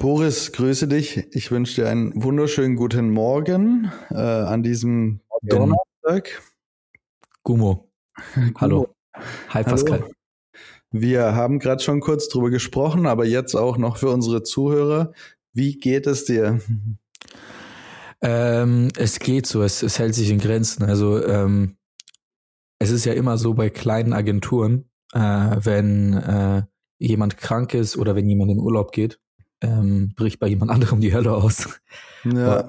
Boris, grüße dich. Ich wünsche dir einen wunderschönen guten Morgen äh, an diesem Donnerstag. Gummo. Hallo. Hi Pascal. Hallo. Wir haben gerade schon kurz drüber gesprochen, aber jetzt auch noch für unsere Zuhörer. Wie geht es dir? Ähm, es geht so, es, es hält sich in Grenzen. Also ähm, es ist ja immer so bei kleinen Agenturen, äh, wenn äh, jemand krank ist oder wenn jemand in Urlaub geht, ähm, bricht bei jemand anderem die Hölle aus. Ja.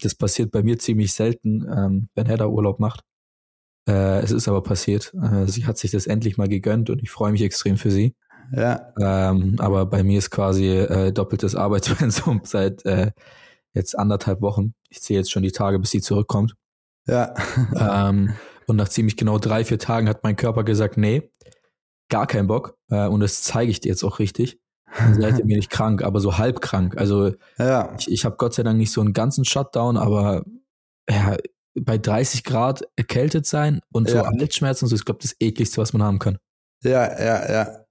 Das passiert bei mir ziemlich selten, ähm, wenn er da Urlaub macht. Äh, es ist aber passiert. Äh, sie hat sich das endlich mal gegönnt und ich freue mich extrem für sie. Ja. Ähm, aber bei mir ist quasi äh, doppeltes Arbeitspensum seit äh, jetzt anderthalb Wochen. Ich zähle jetzt schon die Tage, bis sie zurückkommt. Ja. ähm, und nach ziemlich genau drei, vier Tagen hat mein Körper gesagt, nee, gar keinen Bock. Äh, und das zeige ich dir jetzt auch richtig. Seid ihr mir nicht krank, aber so halb krank. Also ja. ich, ich habe Gott sei Dank nicht so einen ganzen Shutdown, aber ja, bei 30 Grad erkältet sein und so ja. Halsschmerzen, so, ich glaube, das ekligste, was man haben kann. Ja, ja, ja.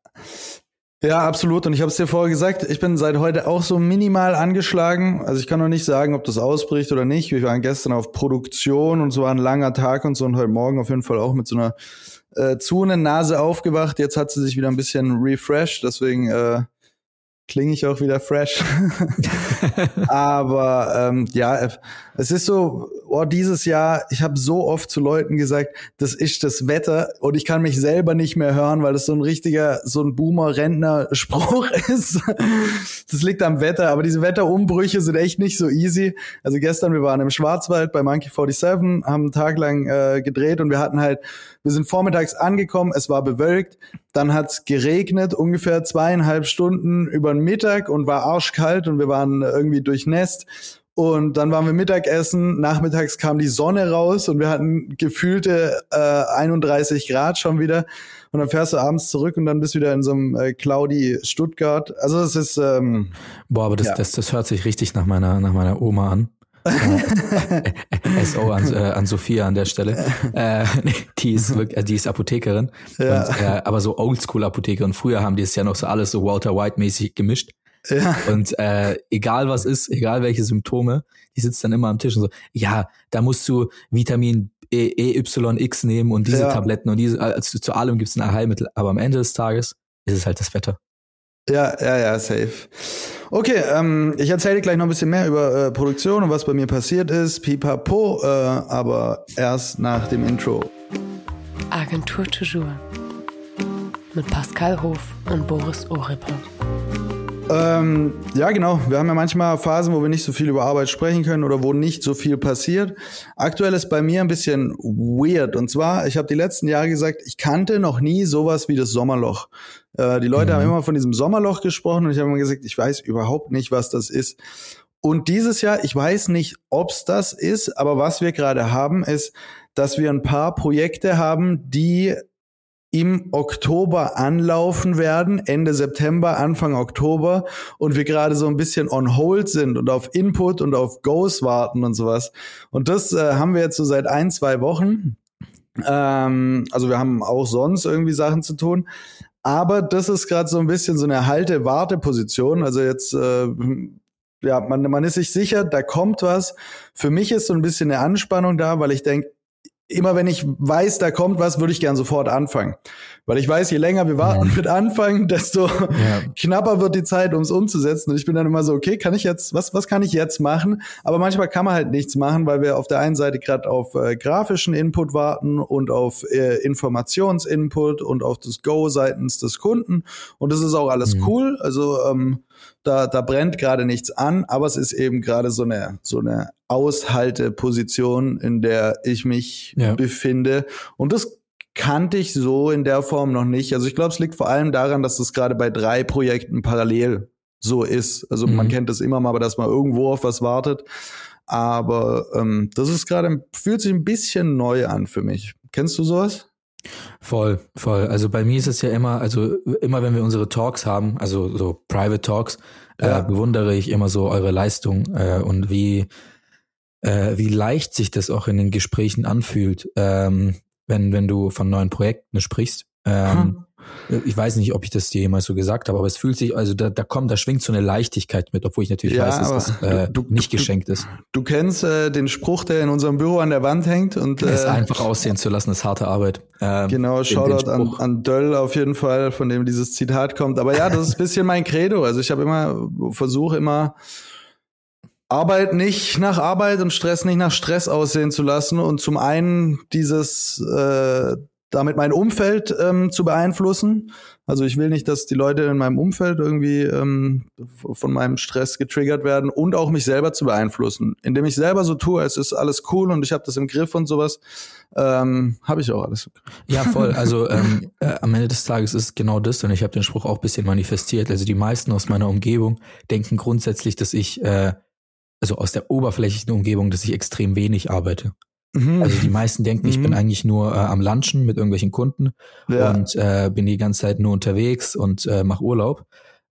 Ja, absolut. Und ich habe es dir vorher gesagt, ich bin seit heute auch so minimal angeschlagen. Also ich kann noch nicht sagen, ob das ausbricht oder nicht. Wir waren gestern auf Produktion und so war ein langer Tag und so und heute Morgen auf jeden Fall auch mit so einer äh, zu einer Nase aufgewacht. Jetzt hat sie sich wieder ein bisschen refreshed, deswegen äh, klinge ich auch wieder fresh. Aber ähm, ja, es ist so, oh, dieses Jahr, ich habe so oft zu Leuten gesagt, das ist das Wetter und ich kann mich selber nicht mehr hören, weil das so ein richtiger, so ein Boomer-Rentner-Spruch ist. das liegt am Wetter, aber diese Wetterumbrüche sind echt nicht so easy. Also gestern, wir waren im Schwarzwald bei Monkey 47, haben einen Tag lang äh, gedreht und wir hatten halt, wir sind vormittags angekommen, es war bewölkt, dann hat's geregnet, ungefähr zweieinhalb Stunden über den Mittag und war arschkalt und wir waren irgendwie durchnässt und dann waren wir Mittagessen, nachmittags kam die Sonne raus und wir hatten gefühlte äh, 31 Grad schon wieder. Und dann fährst du abends zurück und dann bist du wieder in so einem äh, cloudy Stuttgart. Also es ist ähm, Boah, aber das, ja. das, das hört sich richtig nach meiner, nach meiner Oma an. SO an, äh, an Sophia an der Stelle. Äh, die ist wirklich, also die ist Apothekerin. Ja. Und, äh, aber so Oldschool-Apothekerin. Früher haben die es ja noch so alles so Walter White-mäßig gemischt. Ja. Und äh, egal was ist, egal welche Symptome, die sitzt dann immer am Tisch und so, ja, da musst du Vitamin e, EYX nehmen und diese ja. Tabletten und diese, also zu allem gibt es ein Heilmittel, aber am Ende des Tages ist es halt das Wetter. Ja, ja, ja, safe. Okay, ähm, ich erzähle gleich noch ein bisschen mehr über äh, Produktion und was bei mir passiert ist. Pipapo, äh, aber erst nach dem Intro. Agentur Toujours mit Pascal Hof und Boris Orepa. Ähm, ja, genau. Wir haben ja manchmal Phasen, wo wir nicht so viel über Arbeit sprechen können oder wo nicht so viel passiert. Aktuell ist bei mir ein bisschen weird. Und zwar, ich habe die letzten Jahre gesagt, ich kannte noch nie sowas wie das Sommerloch. Äh, die Leute mhm. haben immer von diesem Sommerloch gesprochen und ich habe immer gesagt, ich weiß überhaupt nicht, was das ist. Und dieses Jahr, ich weiß nicht, ob's das ist, aber was wir gerade haben, ist, dass wir ein paar Projekte haben, die im Oktober anlaufen werden, Ende September, Anfang Oktober und wir gerade so ein bisschen on hold sind und auf Input und auf Goes warten und sowas. Und das äh, haben wir jetzt so seit ein, zwei Wochen. Ähm, also wir haben auch sonst irgendwie Sachen zu tun. Aber das ist gerade so ein bisschen so eine Halte-Warte-Position. Also jetzt äh, ja, man, man ist sich sicher, da kommt was. Für mich ist so ein bisschen eine Anspannung da, weil ich denke, immer wenn ich weiß, da kommt was, würde ich gern sofort anfangen. Weil ich weiß, je länger wir warten ja. mit anfangen, desto ja. knapper wird die Zeit, um es umzusetzen. Und ich bin dann immer so, okay, kann ich jetzt, was, was kann ich jetzt machen? Aber manchmal kann man halt nichts machen, weil wir auf der einen Seite gerade auf äh, grafischen Input warten und auf äh, Informationsinput und auf das Go seitens des Kunden. Und das ist auch alles mhm. cool. Also ähm, da, da brennt gerade nichts an, aber es ist eben gerade so eine, so eine Aushalteposition, in der ich mich ja. befinde. Und das kannte ich so in der Form noch nicht. Also ich glaube, es liegt vor allem daran, dass das gerade bei drei Projekten parallel so ist. Also mhm. man kennt das immer mal, dass man irgendwo auf was wartet. Aber ähm, das ist gerade, fühlt sich ein bisschen neu an für mich. Kennst du sowas? Voll, voll. Also bei mir ist es ja immer, also immer wenn wir unsere Talks haben, also so Private Talks, äh, ja. äh, bewundere ich immer so eure Leistung äh, und wie äh, wie leicht sich das auch in den Gesprächen anfühlt, ähm, wenn wenn du von neuen Projekten sprichst. Ähm, hm. Ich weiß nicht, ob ich das dir jemals so gesagt habe, aber es fühlt sich, also da, da kommt, da schwingt so eine Leichtigkeit mit, obwohl ich natürlich ja, weiß, dass das äh, du, nicht geschenkt ist. Du kennst äh, den Spruch, der in unserem Büro an der Wand hängt und äh, es einfach aussehen zu lassen, ist harte Arbeit. Ähm, genau, Shoutout an, an Döll auf jeden Fall, von dem dieses Zitat kommt. Aber ja, das ist ein bisschen mein Credo. Also ich habe immer, versuche immer Arbeit nicht nach Arbeit und Stress nicht nach Stress aussehen zu lassen und zum einen dieses äh, damit mein Umfeld ähm, zu beeinflussen. Also ich will nicht, dass die Leute in meinem Umfeld irgendwie ähm, von meinem Stress getriggert werden und auch mich selber zu beeinflussen. Indem ich selber so tue, es ist alles cool und ich habe das im Griff und sowas, ähm, habe ich auch alles. Ja, voll. Also ähm, äh, am Ende des Tages ist es genau das und ich habe den Spruch auch bisschen manifestiert. Also die meisten aus meiner Umgebung denken grundsätzlich, dass ich äh, also aus der oberflächlichen Umgebung, dass ich extrem wenig arbeite. Mhm. Also die meisten denken, ich bin mhm. eigentlich nur äh, am Lunchen mit irgendwelchen Kunden ja. und äh, bin die ganze Zeit nur unterwegs und äh, mache Urlaub.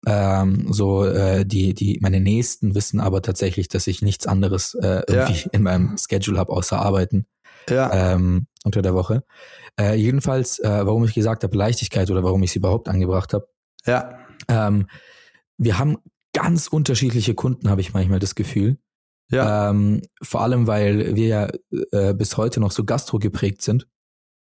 Ähm, so äh, die die meine Nächsten wissen aber tatsächlich, dass ich nichts anderes äh, irgendwie ja. in meinem Schedule habe außer Arbeiten ja. ähm, unter der Woche. Äh, jedenfalls, äh, warum ich gesagt habe Leichtigkeit oder warum ich sie überhaupt angebracht habe. Ja. Ähm, wir haben ganz unterschiedliche Kunden, habe ich manchmal das Gefühl. Ja. Ähm, vor allem, weil wir ja äh, bis heute noch so gastro geprägt sind.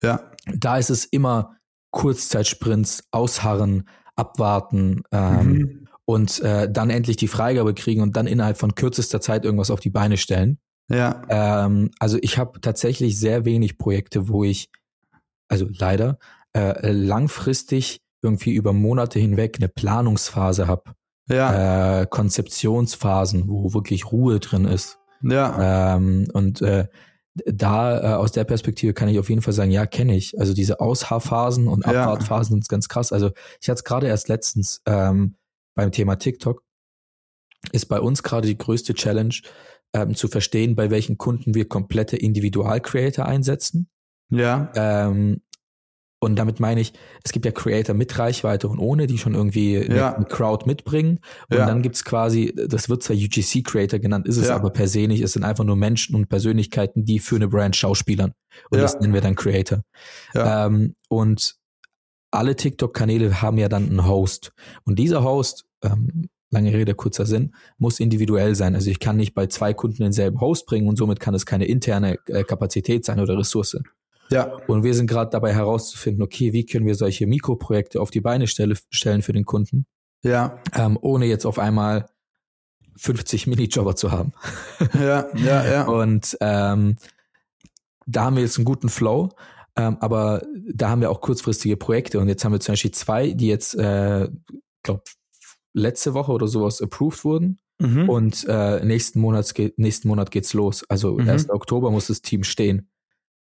Ja. Da ist es immer Kurzzeitsprints, ausharren, abwarten ähm, mhm. und äh, dann endlich die Freigabe kriegen und dann innerhalb von kürzester Zeit irgendwas auf die Beine stellen. Ja. Ähm, also ich habe tatsächlich sehr wenig Projekte, wo ich, also leider, äh, langfristig irgendwie über Monate hinweg eine Planungsphase habe ja. äh, Konzeptionsphasen, wo wirklich Ruhe drin ist. Ja. Ähm, und äh, da äh, aus der Perspektive kann ich auf jeden Fall sagen, ja, kenne ich. Also diese Aushaarphasen und Abwartphasen ja. sind ganz krass. Also ich hatte es gerade erst letztens ähm, beim Thema TikTok. Ist bei uns gerade die größte Challenge, ähm, zu verstehen, bei welchen Kunden wir komplette Individual-Creator einsetzen. Ja. Ähm, und damit meine ich, es gibt ja Creator mit Reichweite und ohne, die schon irgendwie ja. eine, Crowd mitbringen. Und ja. dann gibt's quasi, das wird zwar UGC Creator genannt, ist es ja. aber per se nicht. Es sind einfach nur Menschen und Persönlichkeiten, die für eine Brand schauspielern. Und das nennen wir dann Creator. Ähm, und alle TikTok-Kanäle haben ja dann einen Host. Und dieser Host, ähm, lange Rede, kurzer Sinn, muss individuell sein. Also ich kann nicht bei zwei Kunden denselben Host bringen und somit kann es keine interne äh, Kapazität sein oder Ressource. Ja. Und wir sind gerade dabei herauszufinden, okay, wie können wir solche Mikroprojekte auf die Beine stelle, stellen für den Kunden? Ja. Ähm, ohne jetzt auf einmal 50 Minijobber zu haben. Ja, ja, ja. Und ähm, da haben wir jetzt einen guten Flow, ähm, aber da haben wir auch kurzfristige Projekte und jetzt haben wir zum Beispiel zwei, die jetzt, äh, glaube letzte Woche oder sowas approved wurden. Mhm. Und äh, nächsten, Monat geht, nächsten Monat geht's los. Also mhm. 1. Oktober muss das Team stehen.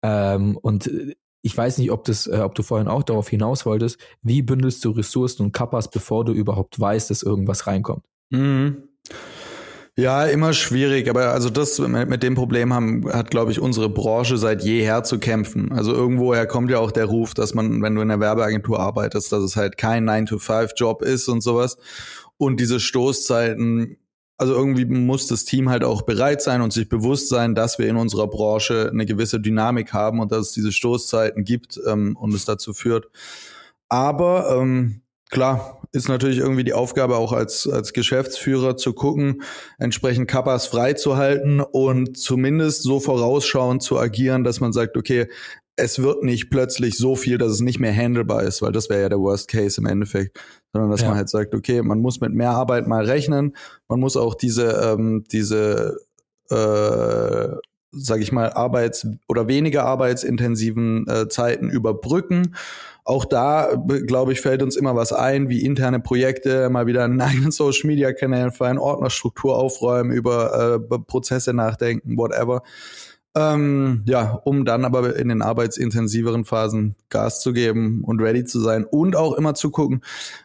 Ähm, und äh, ich weiß nicht, ob das, äh, ob du vorhin auch darauf hinaus wolltest, wie bündelst du Ressourcen und Kappas, bevor du überhaupt weißt, dass irgendwas reinkommt? Mhm. Ja, immer schwierig, aber also das mit dem Problem haben, hat, glaube ich, unsere Branche seit jeher zu kämpfen. Also irgendwoher kommt ja auch der Ruf, dass man, wenn du in der Werbeagentur arbeitest, dass es halt kein 9-to-5-Job ist und sowas. Und diese Stoßzeiten also irgendwie muss das Team halt auch bereit sein und sich bewusst sein, dass wir in unserer Branche eine gewisse Dynamik haben und dass es diese Stoßzeiten gibt ähm, und es dazu führt. Aber ähm, klar, ist natürlich irgendwie die Aufgabe auch als, als Geschäftsführer zu gucken, entsprechend Kappas freizuhalten und zumindest so vorausschauend zu agieren, dass man sagt, okay, es wird nicht plötzlich so viel, dass es nicht mehr handelbar ist, weil das wäre ja der Worst Case im Endeffekt, sondern dass ja. man halt sagt, okay, man muss mit mehr Arbeit mal rechnen, man muss auch diese ähm, diese äh, sage ich mal arbeits oder weniger arbeitsintensiven äh, Zeiten überbrücken. Auch da, glaube ich, fällt uns immer was ein, wie interne Projekte, mal wieder einen eigenen Social Media Kanal für eine Ordnerstruktur aufräumen, über äh, Prozesse nachdenken, whatever. Ähm, ja, um dann aber in den arbeitsintensiveren Phasen Gas zu geben und ready zu sein und auch immer zu gucken,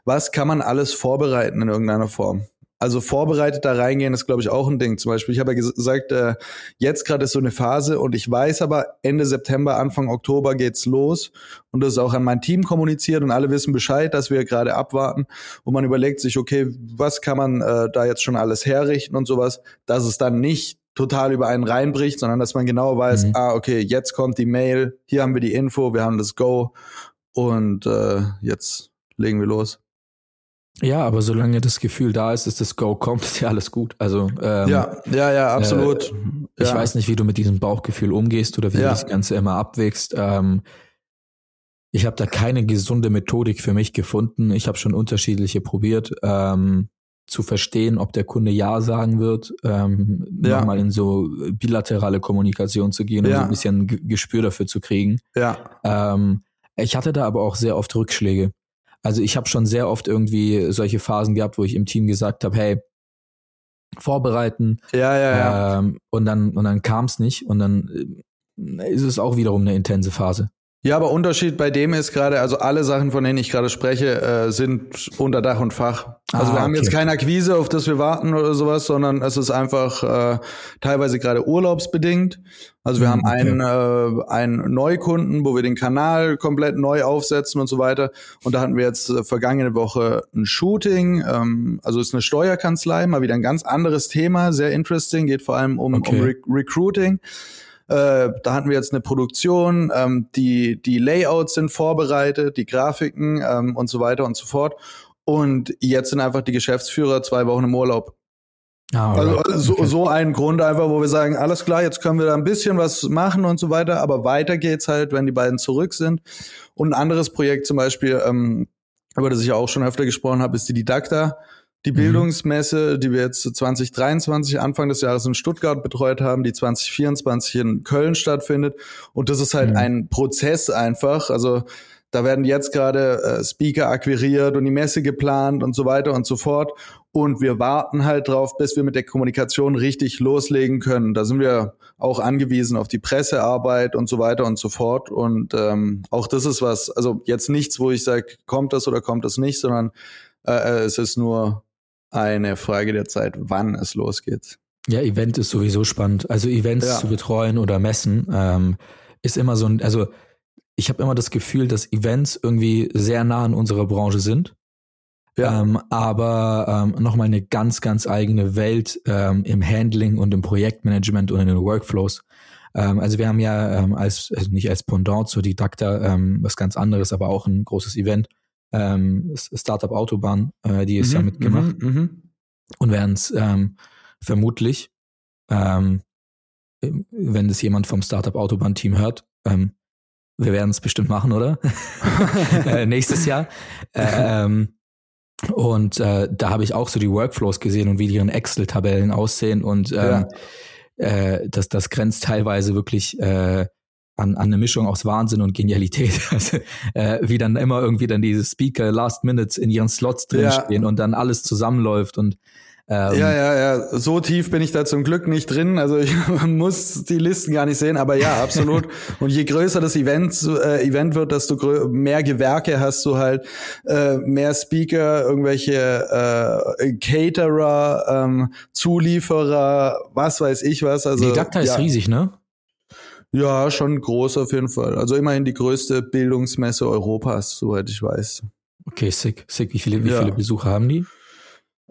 was kann man alles vorbereiten in irgendeiner Form. Also vorbereitet da reingehen ist, glaube ich, auch ein Ding. Zum Beispiel, ich habe ja gesagt, äh, jetzt gerade ist so eine Phase und ich weiß aber, Ende September, Anfang Oktober geht's los und das ist auch an mein Team kommuniziert und alle wissen Bescheid, dass wir gerade abwarten und man überlegt sich, okay, was kann man äh, da jetzt schon alles herrichten und sowas, dass es dann nicht total über einen reinbricht, sondern dass man genau weiß, mhm. ah, okay, jetzt kommt die Mail, hier haben wir die Info, wir haben das Go und äh, jetzt legen wir los. Ja, aber solange das Gefühl da ist, dass das Go kommt, ist ja alles gut. Also ähm, ja, ja, ja, absolut. Äh, ich ja. weiß nicht, wie du mit diesem Bauchgefühl umgehst oder wie Ja. du das Ganze immer abwägst. Ähm, ich habe da keine gesunde Methodik für mich gefunden. Ich habe schon unterschiedliche probiert, ähm, zu verstehen, ob der Kunde Ja sagen wird, ähm, Ja. nochmal in so bilaterale Kommunikation zu gehen und Ja. so ein bisschen G- Gespür dafür zu kriegen. Ja, Ähm, ich hatte da aber auch sehr oft Rückschläge. Also ich habe schon sehr oft irgendwie solche Phasen gehabt, wo ich im Team gesagt habe, hey, vorbereiten ja, ja, ja. ähm, und dann und dann kam es nicht und dann äh, ist es auch wiederum eine intense Phase. Ja, aber Unterschied bei dem ist gerade, also alle Sachen, von denen ich gerade spreche, äh, sind unter Dach und Fach. Also Ah, wir haben okay. jetzt keine Akquise, auf das wir warten oder sowas, sondern es ist einfach äh, teilweise gerade urlaubsbedingt. Also wir Hm, haben einen, äh, einen Neukunden, wo wir den Kanal komplett neu aufsetzen und so weiter. Und da hatten wir jetzt äh, vergangene Woche ein Shooting. Ähm, also ist eine Steuerkanzlei, mal wieder ein ganz anderes Thema, sehr interesting, geht vor allem um, Okay. um Re Recruiting. Äh, da hatten wir jetzt eine Produktion, ähm, die, die Layouts sind vorbereitet, die Grafiken ähm, und so weiter und so fort. Und jetzt sind einfach die Geschäftsführer zwei Wochen im Urlaub. Ah, Also alright. so, Okay. so ein Grund einfach, wo wir sagen, alles klar, jetzt können wir da ein bisschen was machen und so weiter, aber weiter geht's halt, wenn die beiden zurück sind. Und ein anderes Projekt zum Beispiel, ähm, über das ich auch schon öfter gesprochen habe, ist die Didakta. Die Mhm. Bildungsmesse, die wir jetzt 2023 Anfang des Jahres in Stuttgart betreut haben, die 2024 in Köln stattfindet. Und das ist halt Mhm. ein Prozess einfach. Also da werden jetzt gerade äh, Speaker akquiriert und die Messe geplant und so weiter und so fort. Und wir warten halt drauf, bis wir mit der Kommunikation richtig loslegen können. Da sind wir auch angewiesen auf die Pressearbeit und so weiter und so fort. Und ähm, auch das ist was, also jetzt nichts, wo ich sage, kommt das oder kommt das nicht, sondern äh, äh, es ist nur eine Frage der Zeit, wann es losgeht. Ja, Event ist sowieso spannend. Also Events Ja. zu betreuen oder messen ähm, ist immer so ein, also ich habe immer das Gefühl, dass Events irgendwie sehr nah an unserer Branche sind, Ja, ähm, aber ähm, nochmal eine ganz, ganz eigene Welt ähm, im Handling und im Projektmanagement und in den Workflows. Ähm, also wir haben ja ähm, als, also nicht als Pendant zur Didakta ähm, was ganz anderes, aber auch ein großes Event, ähm, Startup Autobahn, äh, die ist ja Mhm, mitgemacht mhm, mhm. und werden es ähm, vermutlich, ähm, wenn das jemand vom Startup Autobahn Team hört, ähm, wir werden es bestimmt machen, oder? äh, nächstes Jahr. Ähm, und äh, da habe ich auch so die Workflows gesehen und wie deren Excel-Tabellen aussehen und ähm, äh, das, das grenzt teilweise wirklich äh, an, an eine Mischung aus Wahnsinn und Genialität. Also, äh, wie dann immer irgendwie dann diese Speaker Last Minutes in ihren Slots drinstehen Ja. und dann alles zusammenläuft und ähm, Ja, ja, ja. So tief bin ich da zum Glück nicht drin. Also ich muss die Listen gar nicht sehen, aber ja, absolut. Und je größer das Event, äh, Event wird, desto mehr Gewerke hast du halt, äh, mehr Speaker, irgendwelche äh, Caterer, ähm, Zulieferer, was weiß ich was. Also die Didakta ist ja, riesig, ne? Ja, schon groß auf jeden Fall. Also immerhin die größte Bildungsmesse Europas, soweit ich weiß. Okay, sick, sick. Wie viele, wie Ja. viele Besucher haben die?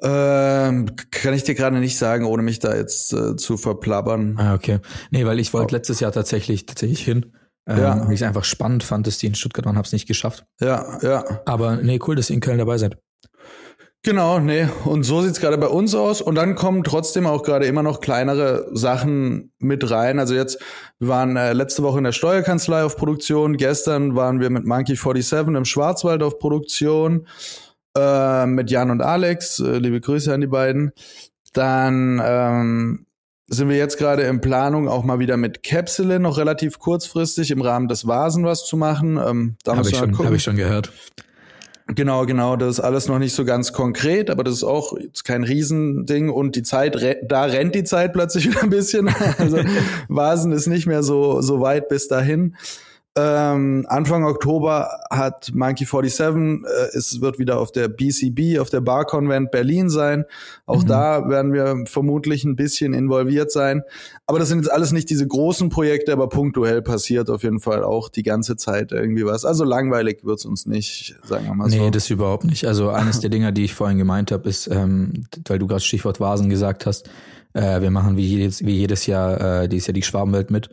Ähm, kann ich dir gerade nicht sagen, ohne mich da jetzt äh, zu verplappern. Ah, okay. Nee, weil ich wollte letztes Jahr tatsächlich, tatsächlich hin. Ähm, Ja. Weil ich es einfach spannend fand, dass die in Stuttgart waren, hab's nicht geschafft. Ja, ja. Aber nee, cool, dass ihr in Köln dabei seid. Genau, nee. Und so sieht's gerade bei uns aus. Und dann kommen trotzdem auch gerade immer noch kleinere Sachen mit rein. Also jetzt, wir waren äh, letzte Woche in der Steuerkanzlei auf Produktion. Gestern waren wir mit Monkey 47 im Schwarzwald auf Produktion. Äh, mit Jan und Alex. Äh, liebe Grüße an die beiden. Dann ähm, sind wir jetzt gerade in Planung, auch mal wieder mit Capsule noch relativ kurzfristig im Rahmen des Vasen was zu machen. Ähm, da Habe ich, schon- hab ich schon gehört. Genau, genau. Das ist alles noch nicht so ganz konkret, aber das ist auch jetzt kein Riesending und die Zeit, da rennt die Zeit plötzlich wieder ein bisschen. Also Vasen ist nicht mehr so, so weit bis dahin. Ähm, Anfang Oktober hat Monkey 47, äh, es wird wieder auf der BCB, auf der Bar Convent Berlin sein. Auch Mhm. da werden wir vermutlich ein bisschen involviert sein. Aber das sind jetzt alles nicht diese großen Projekte, aber punktuell passiert auf jeden Fall auch die ganze Zeit irgendwie was. Also langweilig wird's uns nicht, sagen wir mal Nee, so. das überhaupt nicht. Also eines der Dinger, die ich vorhin gemeint habe, ist, ähm, weil du gerade Stichwort Vasen gesagt hast, äh, wir machen wie jedes, wie jedes Jahr, äh, dieses Jahr die Schwabenwelt mit.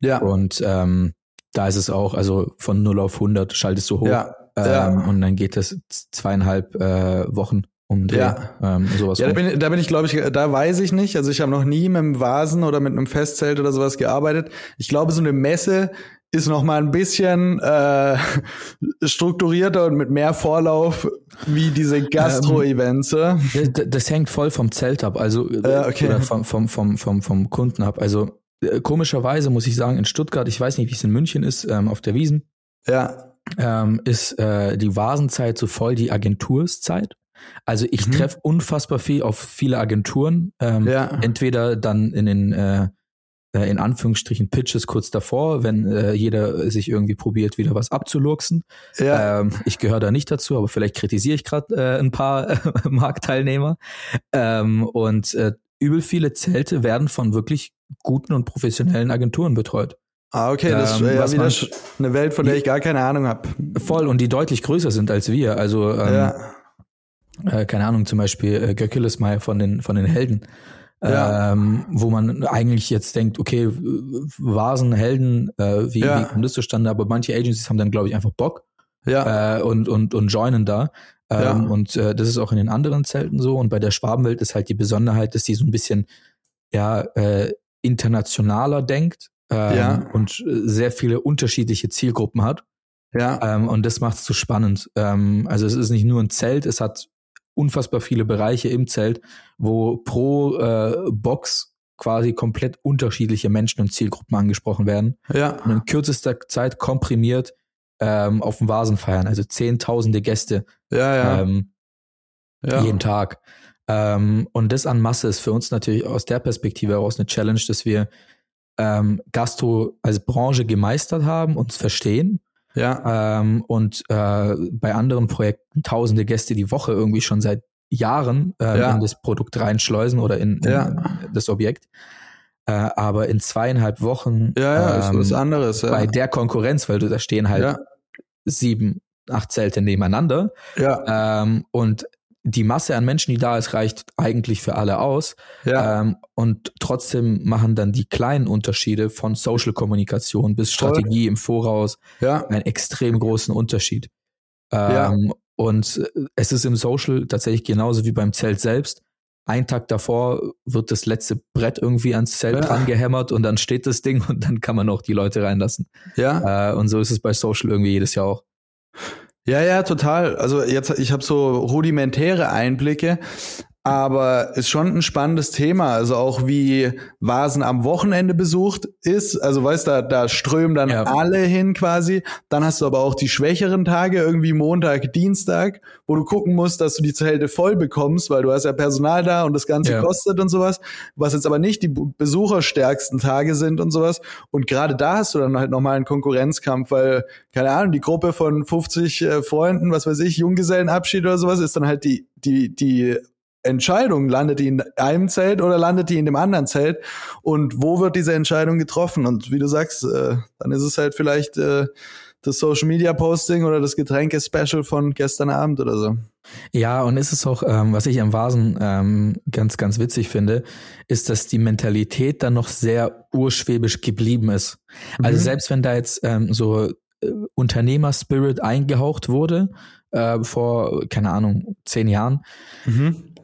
ja. Und ähm, da ist es auch, also von 0 auf 100 schaltest du hoch Ja, ähm, ja. und dann geht das zweieinhalb äh, Wochen um Dreh, Ja. ähm, sowas. Ja, da bin, da bin ich, glaube ich, da weiß ich nicht. Also ich habe noch nie mit einem Vasen oder mit einem Festzelt oder sowas gearbeitet. Ich glaube, so eine Messe ist noch mal ein bisschen äh, strukturierter und mit mehr Vorlauf wie diese Gastro-Events. ja. Das, das hängt voll vom Zelt ab, also äh, okay. oder vom, vom, vom, vom, vom Kunden ab. Also äh, komischerweise muss ich sagen, in Stuttgart, ich weiß nicht, wie es in München ist, ähm, auf der Wiesen, ja, ähm, ist äh, die Vasenzeit so voll die Agenturszeit. Also ich Mhm. treffe unfassbar viel auf viele Agenturen. Ähm, ja, Entweder dann in den äh, äh, in Anführungsstrichen Pitches kurz davor, wenn äh, jeder sich irgendwie probiert, wieder was abzuluxen. ja, Ähm, ich gehöre da nicht dazu, aber vielleicht kritisiere ich gerade äh, ein paar äh, Marktteilnehmer. Ähm, und äh, übel viele Zelte werden von wirklich guten und professionellen Agenturen betreut. Ah, okay, das ähm, ist wieder eine Welt, von der ich gar keine Ahnung habe. Voll und die deutlich größer sind als wir. Also ähm, Ja, äh, keine Ahnung, zum Beispiel äh, Gökkeles mal von den von den Helden. Ja. Ähm, wo man eigentlich jetzt denkt, okay, Vasen, Helden, äh, wie, Ja. wie kommt das zustande? Aber manche Agencies haben dann, glaube ich, einfach Bock ja, äh, und, und, und joinen da. Ähm, Ja. Und äh, das ist auch in den anderen Zelten so. Und bei der Schwabenwelt ist halt die Besonderheit, dass die so ein bisschen ja, äh, internationaler denkt ähm, Ja. und äh, sehr viele unterschiedliche Zielgruppen hat. ja, Ähm, und das macht es so spannend. Ähm, also es ist nicht nur ein Zelt, es hat unfassbar viele Bereiche im Zelt, wo pro äh, Box quasi komplett unterschiedliche Menschen und Zielgruppen angesprochen werden ja, und in kürzester Zeit komprimiert ähm, auf dem Vasen feiern. Also zehntausende Gäste ja, ja, ähm, ja. jeden Tag. Ähm, und das an Masse ist für uns natürlich aus der Perspektive heraus eine Challenge, dass wir ähm, Gastro als Branche gemeistert haben, uns verstehen ja, ähm, und äh, bei anderen Projekten tausende Gäste die Woche irgendwie schon seit Jahren äh, Ja. in das Produkt reinschleusen oder in, in Ja. das Objekt. Äh, aber in zweieinhalb Wochen ja, ja, ist ähm, was anderes. Ja, bei der Konkurrenz, weil du da stehen halt ja, sieben, acht Zelte nebeneinander ja, ähm, und die Masse an Menschen, die da ist, reicht eigentlich für alle aus. ja, Ähm, und trotzdem machen dann die kleinen Unterschiede von Social Kommunikation bis Voll. Strategie im Voraus ja, einen extrem großen Unterschied. Ja. Ähm, Und äh, es ist im Social tatsächlich genauso wie beim Zelt selbst. Ein Tag davor wird das letzte Brett irgendwie ans Zelt Ja. dran gehämmert und dann steht das Ding und dann kann man auch die Leute reinlassen. ja. Äh, und so ist es bei Social irgendwie jedes Jahr auch. Ja, ja, total. Also jetzt, ich habe so rudimentäre Einblicke, aber ist schon ein spannendes Thema. Also auch wie Vasen am Wochenende besucht ist. Also weißt du, da, da strömen dann Ja. alle hin quasi. Dann hast du aber auch die schwächeren Tage, irgendwie Montag, Dienstag, wo du gucken musst, dass du die Zelte voll bekommst, weil du hast ja Personal da und das Ganze Ja. kostet und sowas. Was jetzt aber nicht die besucherstärksten Tage sind und sowas. Und gerade da hast du dann halt nochmal einen Konkurrenzkampf, weil, keine Ahnung, die Gruppe von 50 äh, Freunden, was weiß ich, Junggesellenabschied oder sowas, ist dann halt die, die, die Entscheidung, landet die in einem Zelt oder landet die in dem anderen Zelt? Und wo wird diese Entscheidung getroffen? Und wie du sagst, äh, dann ist es halt vielleicht äh, das Social Media Posting oder das Getränke-Special von gestern Abend oder so. Ja, und ist es auch, ähm, was ich am Vasen ähm, ganz, ganz witzig finde, ist, dass die Mentalität dann noch sehr urschwäbisch geblieben ist. Also Mhm. selbst wenn da jetzt ähm, so äh, Unternehmer-Spirit eingehaucht wurde, äh, vor, keine Ahnung, zehn Jahren,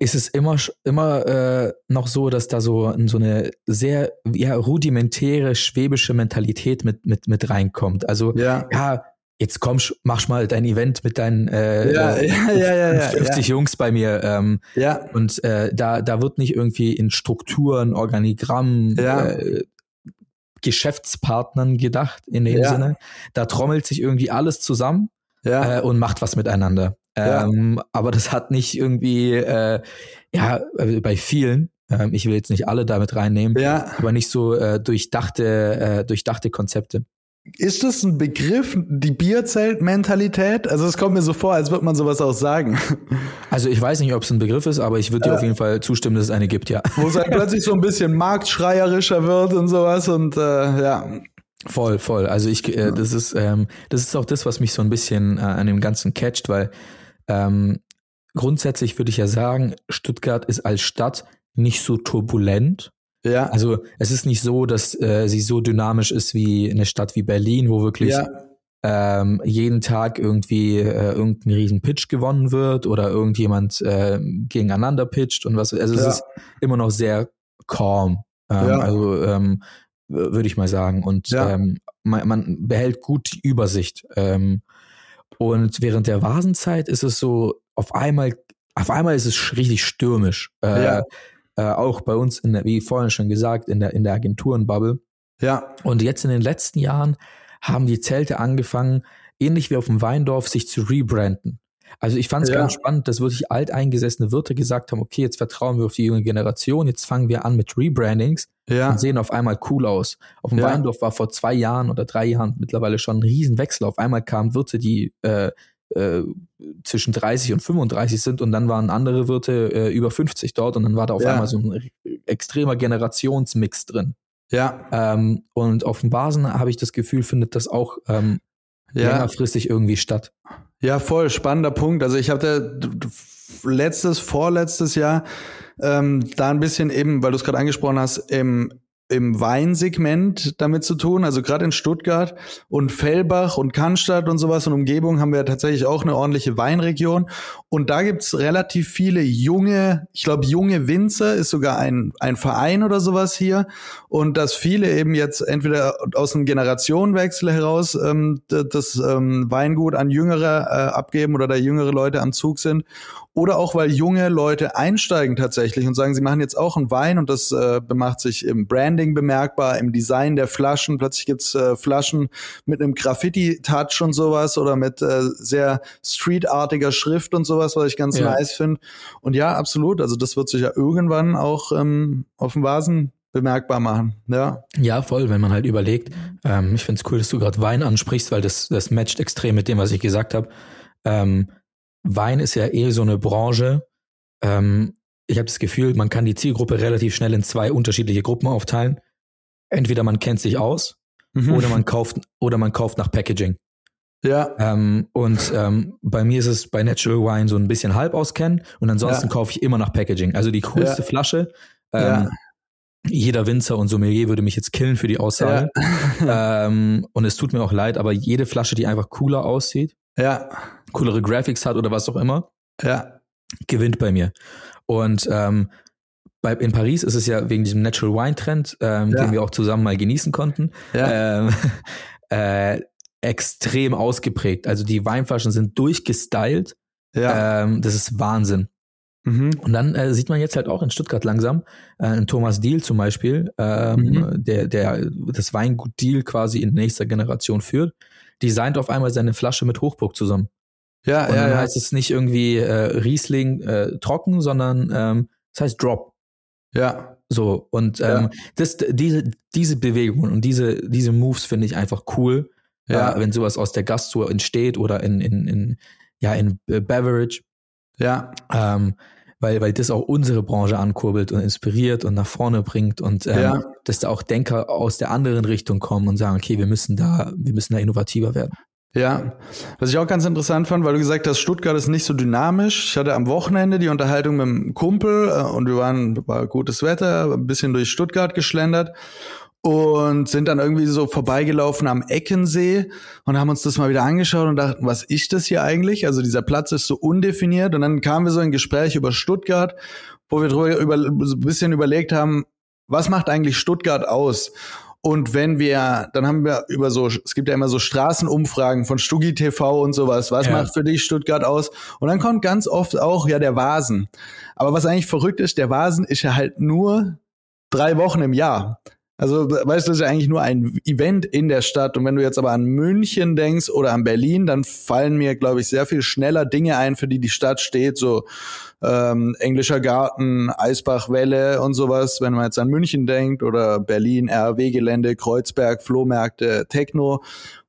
ist es immer immer äh, noch so, dass da so, so eine sehr ja, rudimentäre schwäbische Mentalität mit mit mit reinkommt. Also Ja. ja, jetzt komm, mach mal dein Event mit deinen äh, Ja, äh, ja, ja, ja, ja, 50 Jungs bei mir. Ähm, Ja. und äh, da da wird nicht irgendwie in Strukturen, Organigrammen, äh, Geschäftspartnern gedacht in dem. Sinne. Da trommelt sich irgendwie alles zusammen Ja. äh, und macht was miteinander. Ja. Ähm, aber das hat nicht irgendwie, äh, ja, äh, bei vielen, ähm, ich will jetzt nicht alle damit reinnehmen, ja. aber nicht so äh, durchdachte, äh, durchdachte Konzepte. Ist das ein Begriff, die Bierzelt-Mentalität? Also es kommt mir so vor, als würde man sowas auch sagen. Also ich weiß nicht, ob es ein Begriff ist, aber ich würde dir Äh. auf jeden Fall zustimmen, dass es eine gibt, ja. Wo es halt plötzlich so ein bisschen marktschreierischer wird und sowas und äh, ja. Voll, voll. Also ich, äh, das ist, ähm, das ist auch das, was mich so ein bisschen äh, an dem Ganzen catcht, weil ähm, grundsätzlich würde ich ja sagen, Stuttgart ist als Stadt nicht so turbulent Ja. Also es ist nicht so, dass äh, sie so dynamisch ist wie eine Stadt wie Berlin, wo wirklich ja. ähm, jeden Tag irgendwie äh, irgendein riesen Pitch gewonnen wird oder irgendjemand äh, gegeneinander pitcht und was. Also es Ja. ist immer noch sehr calm. Ähm, Ja. Also ähm, würde ich mal sagen. Und ähm, man, man behält gut die Übersicht. Ähm, und während der Vasenzeit ist es so, auf einmal, auf einmal ist es richtig stürmisch. Äh, Ja. äh, auch bei uns, in der, wie vorhin schon gesagt, in der, in der Agenturenbubble. Ja. Und jetzt in den letzten Jahren haben die Zelte angefangen, ähnlich wie auf dem Weindorf, sich zu rebranden. Also ich fand es Ja. ganz spannend, dass wirklich alteingesessene Wirte gesagt haben, okay, jetzt vertrauen wir auf die junge Generation, jetzt fangen wir an mit Rebrandings Ja. und sehen auf einmal cool aus. Auf dem Ja. Weindorf war vor zwei Jahren oder drei Jahren mittlerweile schon ein Riesenwechsel. Auf einmal kamen Wirte, die äh, äh, zwischen 30 und 35 sind und dann waren andere Wirte äh, über 50 dort und dann war da auf einmal so ein extremer Generationsmix drin. Ja. Ähm, und auf dem Basen habe ich das Gefühl, findet das auch ähm, längerfristig irgendwie statt. Ja, voll spannender Punkt. Also ich hatte letztes, vorletztes Jahr ähm, da ein bisschen eben, weil du es gerade angesprochen hast, im im Weinsegment damit zu tun. Also gerade in Stuttgart und Fellbach und Cannstatt und sowas und Umgebung haben wir tatsächlich auch eine ordentliche Weinregion. Und da gibt's relativ viele junge, ich glaube, junge Winzer ist sogar ein, ein Verein oder sowas hier. Und dass viele eben jetzt entweder aus einem Generationenwechsel heraus ähm, das ähm, Weingut an Jüngere äh, abgeben oder da jüngere Leute am Zug sind. Oder auch, weil junge Leute einsteigen tatsächlich und sagen, sie machen jetzt auch einen Wein und das äh, bemacht sich im Branding bemerkbar, im Design der Flaschen. Plötzlich gibt's äh, Flaschen mit einem Graffiti-Touch und sowas oder mit äh, sehr streetartiger Schrift und sowas, was ich ganz Ja. nice finde. Und ja, absolut. Also das wird sich ja irgendwann auch ähm, auf dem Vasen bemerkbar machen. Ja, Ja, voll, wenn man halt überlegt. Ähm, ich finde es cool, dass du gerade Wein ansprichst, weil das, das matcht extrem mit dem, was ich gesagt habe. Ähm, Wein ist ja eh so eine Branche. Ähm, ich habe das Gefühl, man kann die Zielgruppe relativ schnell in zwei unterschiedliche Gruppen aufteilen. Entweder man kennt sich aus Mhm. oder man kauft oder man kauft nach Packaging. ja, Ähm, und ähm, bei mir ist es bei Natural Wine so ein bisschen halb auskennen und ansonsten Ja. kaufe ich immer nach Packaging. Also die coolste Ja. Flasche. Ähm, Ja. Jeder Winzer und Sommelier würde mich jetzt killen für die Aussage. ähm, und es tut mir auch leid, aber jede Flasche, die einfach cooler aussieht, ja, coolere Graphics hat oder was auch immer, ja, gewinnt bei mir. Und ähm, bei, in Paris ist es ja wegen diesem Natural Wine Trend, ähm, Ja. den wir auch zusammen mal genießen konnten, ja, ähm, äh, extrem ausgeprägt. Also die Weinflaschen sind durchgestylt. ja. Ähm, das ist Wahnsinn. Mhm. Und dann äh, sieht man jetzt halt auch in Stuttgart langsam, äh, Thomas Deal zum Beispiel, ähm, Mhm. der, der das Weingut Deal quasi in nächster Generation führt, designt auf einmal seine Flasche mit Hochburg zusammen. Ja, Und ja, dann ja. heißt es nicht irgendwie äh, Riesling äh, trocken, sondern ähm, das heißt Drop. ja, So, und ähm, Ja. das, diese, diese Bewegungen und diese, diese Moves finde ich einfach cool, Ja. äh, wenn sowas aus der Gastro entsteht oder in, in, in, ja, in äh, Beverage, ja, ähm, weil, weil das auch unsere Branche ankurbelt und inspiriert und nach vorne bringt und ähm, Ja. dass da auch Denker aus der anderen Richtung kommen und sagen, okay, wir müssen da, wir müssen da innovativer werden. Ja, was ich auch ganz interessant fand, weil du gesagt hast, Stuttgart ist nicht so dynamisch. Ich hatte am Wochenende die Unterhaltung mit einem Kumpel äh, und wir waren, war gutes Wetter, ein bisschen durch Stuttgart geschlendert und sind dann irgendwie so vorbeigelaufen am Eckensee und haben uns das mal wieder angeschaut und dachten, was ist das hier eigentlich? Also dieser Platz ist so undefiniert und dann kamen wir so in Gespräch über Stuttgart, wo wir drüber über, so ein bisschen überlegt haben, was macht eigentlich Stuttgart aus? Und wenn wir, dann haben wir über so, es gibt ja immer so Straßenumfragen von Stuggi TV und sowas. Was Ja. macht für dich Stuttgart aus? Und dann kommt ganz oft auch, ja, der Vasen. Aber was eigentlich verrückt ist, der Vasen ist ja halt nur drei Wochen im Jahr. Also, weißt du, das ist ja eigentlich nur ein Event in der Stadt. Und wenn du jetzt aber an München denkst oder an Berlin, dann fallen mir, glaube ich, sehr viel schneller Dinge ein, für die die Stadt steht. So ähm, Englischer Garten, Eisbachwelle und sowas. Wenn man jetzt an München denkt oder Berlin, RW-Gelände, Kreuzberg, Flohmärkte, Techno.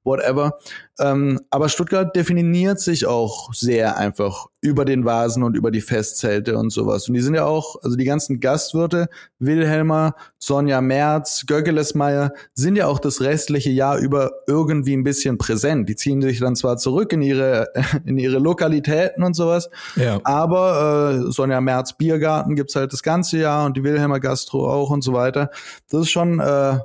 Whatever. Ähm, aber Stuttgart definiert sich auch sehr einfach über den Vasen und über die Festzelte und sowas. Und die sind ja auch, also die ganzen Gastwirte, Wilhelmer, Sonja Merz, Göggelesmeier, sind ja auch das restliche Jahr über irgendwie ein bisschen präsent. Die ziehen sich dann zwar zurück in ihre, in ihre Lokalitäten und sowas, ja. aber äh, Sonja Merz Biergarten gibt's halt das ganze Jahr und die Wilhelmer Gastro auch und so weiter. Das ist schon äh,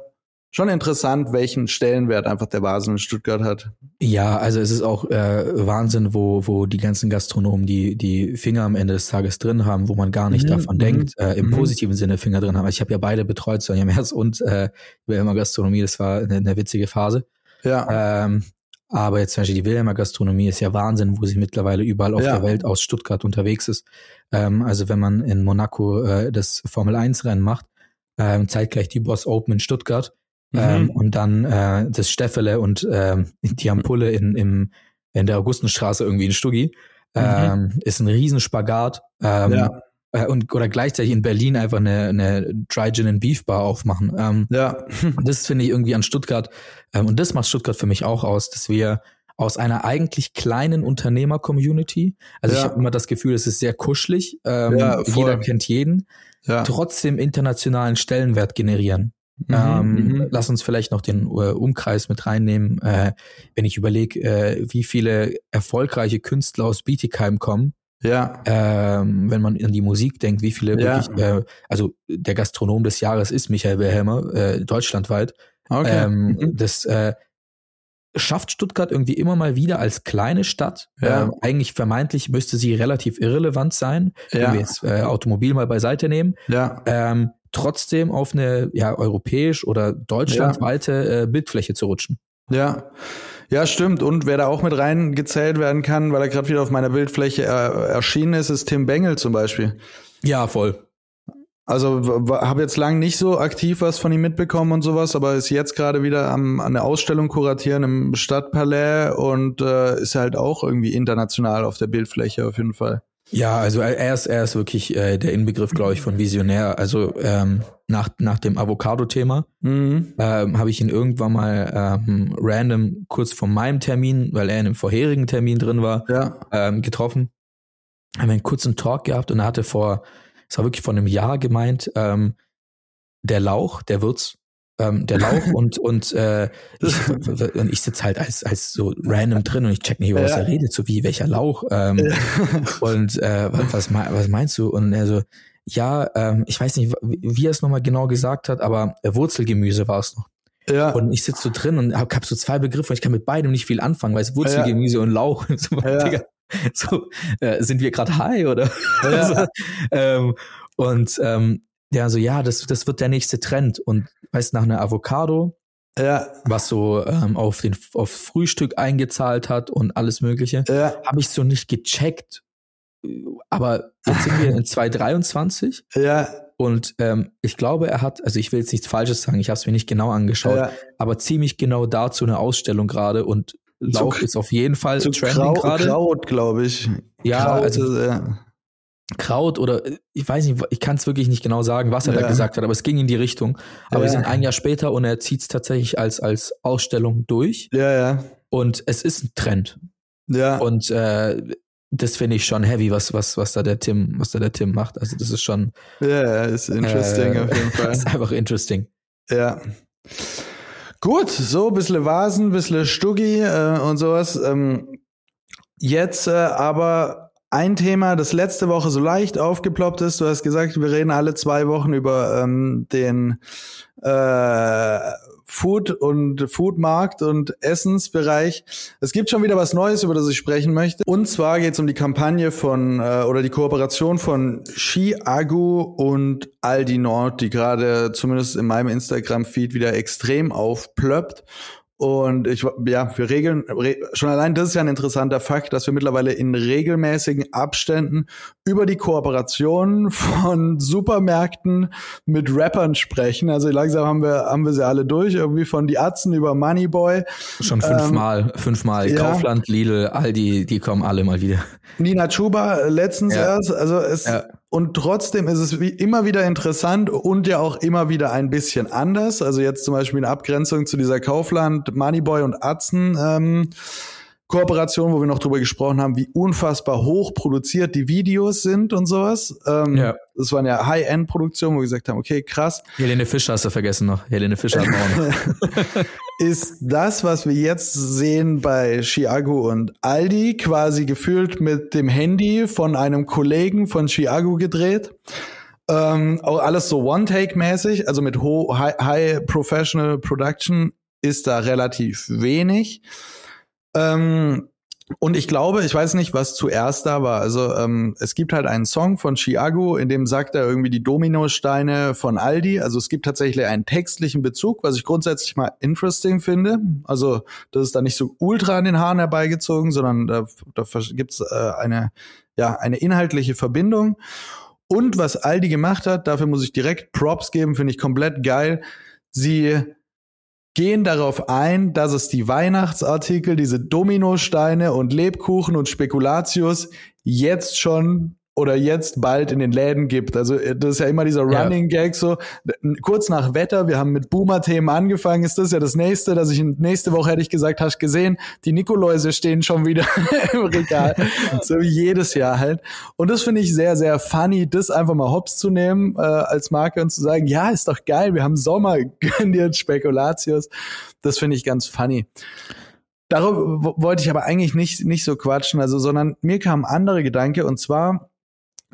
schon interessant, welchen Stellenwert einfach der Vasen in Stuttgart hat. Ja, also es ist auch äh, Wahnsinn, wo, wo die ganzen Gastronomen die, die Finger am Ende des Tages drin haben, wo man gar nicht mhm, davon denkt, mhm, äh, im mhm. positiven Sinne Finger drin haben. Also ich habe ja beide betreut, Sonja Merz und äh, Wilhelmer Gastronomie, das war eine, eine witzige Phase. Ja. Ähm, aber jetzt zum Beispiel die Wilhelmer Gastronomie ist ja Wahnsinn, wo sie mittlerweile überall auf ja. der Welt aus Stuttgart unterwegs ist. Ähm, also wenn man in Monaco äh, das Formel 1 Rennen macht, ähm, zeitgleich die Boss Open in Stuttgart, Mhm. Ähm, und dann äh, das Steffele und ähm, die Ampulle in, im, in der Augustenstraße irgendwie in Stuggi. Mhm. Ähm, ist ein Riesenspagat. Ähm, ja. Äh, und, oder gleichzeitig in Berlin einfach eine, eine Dry Gin and Beef Bar aufmachen. Ähm, ja. das finde ich irgendwie an Stuttgart. Ähm, und das macht Stuttgart für mich auch aus, dass wir aus einer eigentlich kleinen Unternehmer-Community. Also ja. ich habe immer das Gefühl, es ist sehr kuschelig. Ähm, ja, jeder kennt jeden. Ja. Trotzdem internationalen Stellenwert generieren. Mhm, ähm, mhm. lass uns vielleicht noch den äh, Umkreis mit reinnehmen. Äh, wenn ich überlege, äh, wie viele erfolgreiche Künstler aus Bietigheim kommen. Ja. Ähm, wenn man an die Musik denkt, wie viele ja. wirklich, äh, also der Gastronom des Jahres ist Michael Wilhelmer, äh, deutschlandweit. Okay. Ähm, mhm. Das äh, schafft Stuttgart irgendwie immer mal wieder als kleine Stadt. Ja. Ähm, eigentlich vermeintlich müsste sie relativ irrelevant sein, ja. wenn wir jetzt Automobil mal beiseite nehmen. Ja. Trotzdem auf eine ja, europäisch oder deutschlandweite äh, Bildfläche zu rutschen. Ja. Ja, stimmt. Und wer da auch mit reingezählt werden kann, weil er gerade wieder auf meiner Bildfläche äh, erschienen ist, ist Tim Bengel zum Beispiel. Ja, voll. Also habe jetzt lang nicht so aktiv was von ihm mitbekommen und sowas, aber ist jetzt gerade wieder am, an der Ausstellung kuratieren im Stadtpalais und äh, ist halt auch irgendwie international auf der Bildfläche auf jeden Fall. Ja, also er ist, er ist wirklich äh, der Inbegriff, glaube ich, von Visionär. Also ähm, nach, nach dem Avocado-Thema mhm. ähm, habe ich ihn irgendwann mal ähm, random kurz vor meinem Termin, weil er in einem vorherigen Termin drin war, ja. ähm, getroffen. Haben einen kurzen Talk gehabt und er hatte vor, es war wirklich vor einem Jahr gemeint, ähm, der Lauch, der wird's ähm, der Lauch und und äh, ich, und ich sitze halt als als so random drin und ich check nicht, über was ja. er redet, so wie welcher Lauch ähm, ja. und äh, was was meinst du und er so ja, ähm, ich weiß nicht, wie er es nochmal genau gesagt hat, aber Wurzelgemüse war es noch. Ja. Und ich sitze so drin und habe hab so zwei Begriffe und ich kann mit beidem nicht viel anfangen, weil es Wurzelgemüse ja. und Lauch. So, ja. Digga, so äh, sind wir gerade high oder? Ja. also, ähm, und ähm, ja, so ja, das, das wird der nächste Trend. Und weißt nach einer Avocado, ja. was so ähm, auf den auf Frühstück eingezahlt hat und alles Mögliche, ja. habe ich so nicht gecheckt. Aber jetzt sind wir in 2023. Ja. Und ähm, ich glaube, er hat, also ich will jetzt nichts Falsches sagen, ich habe es mir nicht genau angeschaut, ja. aber ziemlich genau dazu eine Ausstellung gerade und Lauch ist auf jeden Fall zu trending gerade. Kraut, glaube ich. Ja, Kraut, also ja. Kraut oder ich weiß nicht, ich kann es wirklich nicht genau sagen, was er ja. da gesagt hat, aber es ging in die Richtung. Aber ja. wir sind ein Jahr später und er zieht es tatsächlich als, als Ausstellung durch. Ja, ja. Und es ist ein Trend. Ja. Und äh, das finde ich schon heavy, was, was, was da der Tim, was da der Tim macht. Also das ist schon. Ja, ist interesting äh, auf jeden Fall. ist einfach interesting. Ja. Gut, so ein bisschen Vasen, ein bisschen Stuggi äh, und sowas. Ähm, jetzt äh, aber ein Thema, das letzte Woche so leicht aufgeploppt ist. Du hast gesagt, wir reden alle zwei Wochen über ähm, den äh, Food und Foodmarkt und Essensbereich. Es gibt schon wieder was Neues, über das ich sprechen möchte. Und zwar geht es um die Kampagne von äh, oder die Kooperation von Agu und Aldi Nord, die gerade zumindest in meinem Instagram-Feed wieder extrem aufplöppt. Und ich, ja, wir regeln, schon allein das ist ja ein interessanter Fakt, dass wir mittlerweile in regelmäßigen Abständen über die Kooperation von Supermärkten mit Rappern sprechen. Also langsam haben wir, haben wir sie alle durch, irgendwie von die Atzen über Moneyboy. Schon fünfmal, ähm, fünfmal. Ja. Kaufland, Lidl, Aldi, die kommen alle mal wieder. Nina Chuba letztens ja. erst, also es, ja und trotzdem ist es wie immer wieder interessant und ja auch immer wieder ein bisschen anders. Also jetzt zum Beispiel in Abgrenzung zu dieser Kaufland, Moneyboy und Atzen ähm, Kooperation, wo wir noch drüber gesprochen haben, wie unfassbar hoch produziert die Videos sind und sowas. Ähm, ja. Das waren ja High-End-Produktionen, wo wir gesagt haben, okay, krass. Helene Fischer hast du vergessen noch. Helene Fischer hat auch noch. ist das, was wir jetzt sehen bei Chiago und Aldi, quasi gefühlt mit dem Handy von einem Kollegen von Chiago gedreht. Ähm, auch alles so One-Take-mäßig, also mit High, High Professional Production ist da relativ wenig. Ähm, und ich glaube, ich weiß nicht, was zuerst da war. Also ähm, es gibt halt einen Song von Chiago, in dem sagt er irgendwie die Dominosteine von Aldi. Also es gibt tatsächlich einen textlichen Bezug, was ich grundsätzlich mal interesting finde. Also das ist da nicht so ultra an den Haaren herbeigezogen, sondern da, da gibt es äh, eine, ja, eine inhaltliche Verbindung. Und was Aldi gemacht hat, dafür muss ich direkt Props geben, finde ich komplett geil. Sie gehen darauf ein, dass es die Weihnachtsartikel, diese Dominosteine und Lebkuchen und Spekulatius jetzt schon oder jetzt bald in den Läden gibt. Also äh, das ist ja immer dieser Running Gag so. Kurz nach Wetter, wir haben mit Boomer-Themen angefangen, ist das ja das nächste, dass ich nächste Woche hätte ich gesagt, hast gesehen, die Nikoläuse stehen schon wieder im Regal. so wie jedes Jahr halt. Und das finde ich sehr, sehr funny, das einfach mal hops zu nehmen äh, als Marke und zu sagen, ja, ist doch geil, wir haben Sommer, gönn dir Spekulatius. Das finde ich ganz funny. Darüber wollte ich aber eigentlich nicht, nicht so quatschen, also, sondern mir kam andere Gedanke und zwar,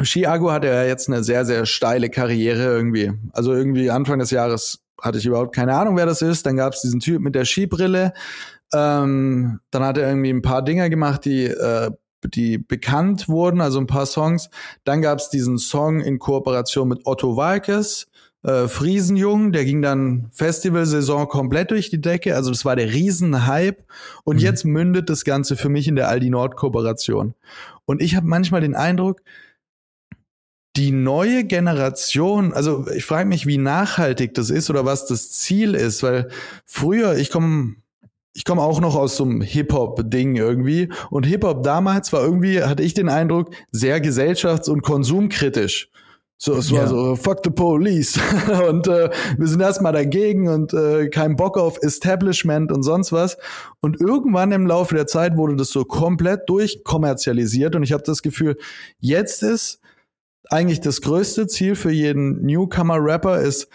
Chiago hatte ja jetzt eine sehr, sehr steile Karriere irgendwie. Also irgendwie Anfang des Jahres hatte ich überhaupt keine Ahnung, wer das ist. Dann gab es diesen Typ mit der Skibrille. Ähm, dann hat er irgendwie ein paar Dinge gemacht, die, äh, die bekannt wurden, also ein paar Songs. Dann gab es diesen Song in Kooperation mit Otto Walkes, äh, Friesenjung, der ging dann Festivalsaison komplett durch die Decke. Also das war der Riesenhype. Und mhm. jetzt mündet das Ganze für mich in der Aldi Nord Kooperation. Und ich habe manchmal den Eindruck, die neue Generation, also ich frage mich, wie nachhaltig das ist oder was das Ziel ist, weil früher, ich komme ich komme auch noch aus so einem Hip-Hop-Ding irgendwie. Und Hip-Hop damals war irgendwie, hatte ich den Eindruck, sehr gesellschafts- und konsumkritisch. So, es war so, fuck the police. und äh, wir sind erstmal dagegen und äh, kein Bock auf Establishment und sonst was. Und irgendwann im Laufe der Zeit wurde das so komplett durchkommerzialisiert. Und ich habe das Gefühl, jetzt ist eigentlich das größte Ziel für jeden Newcomer-Rapper ist,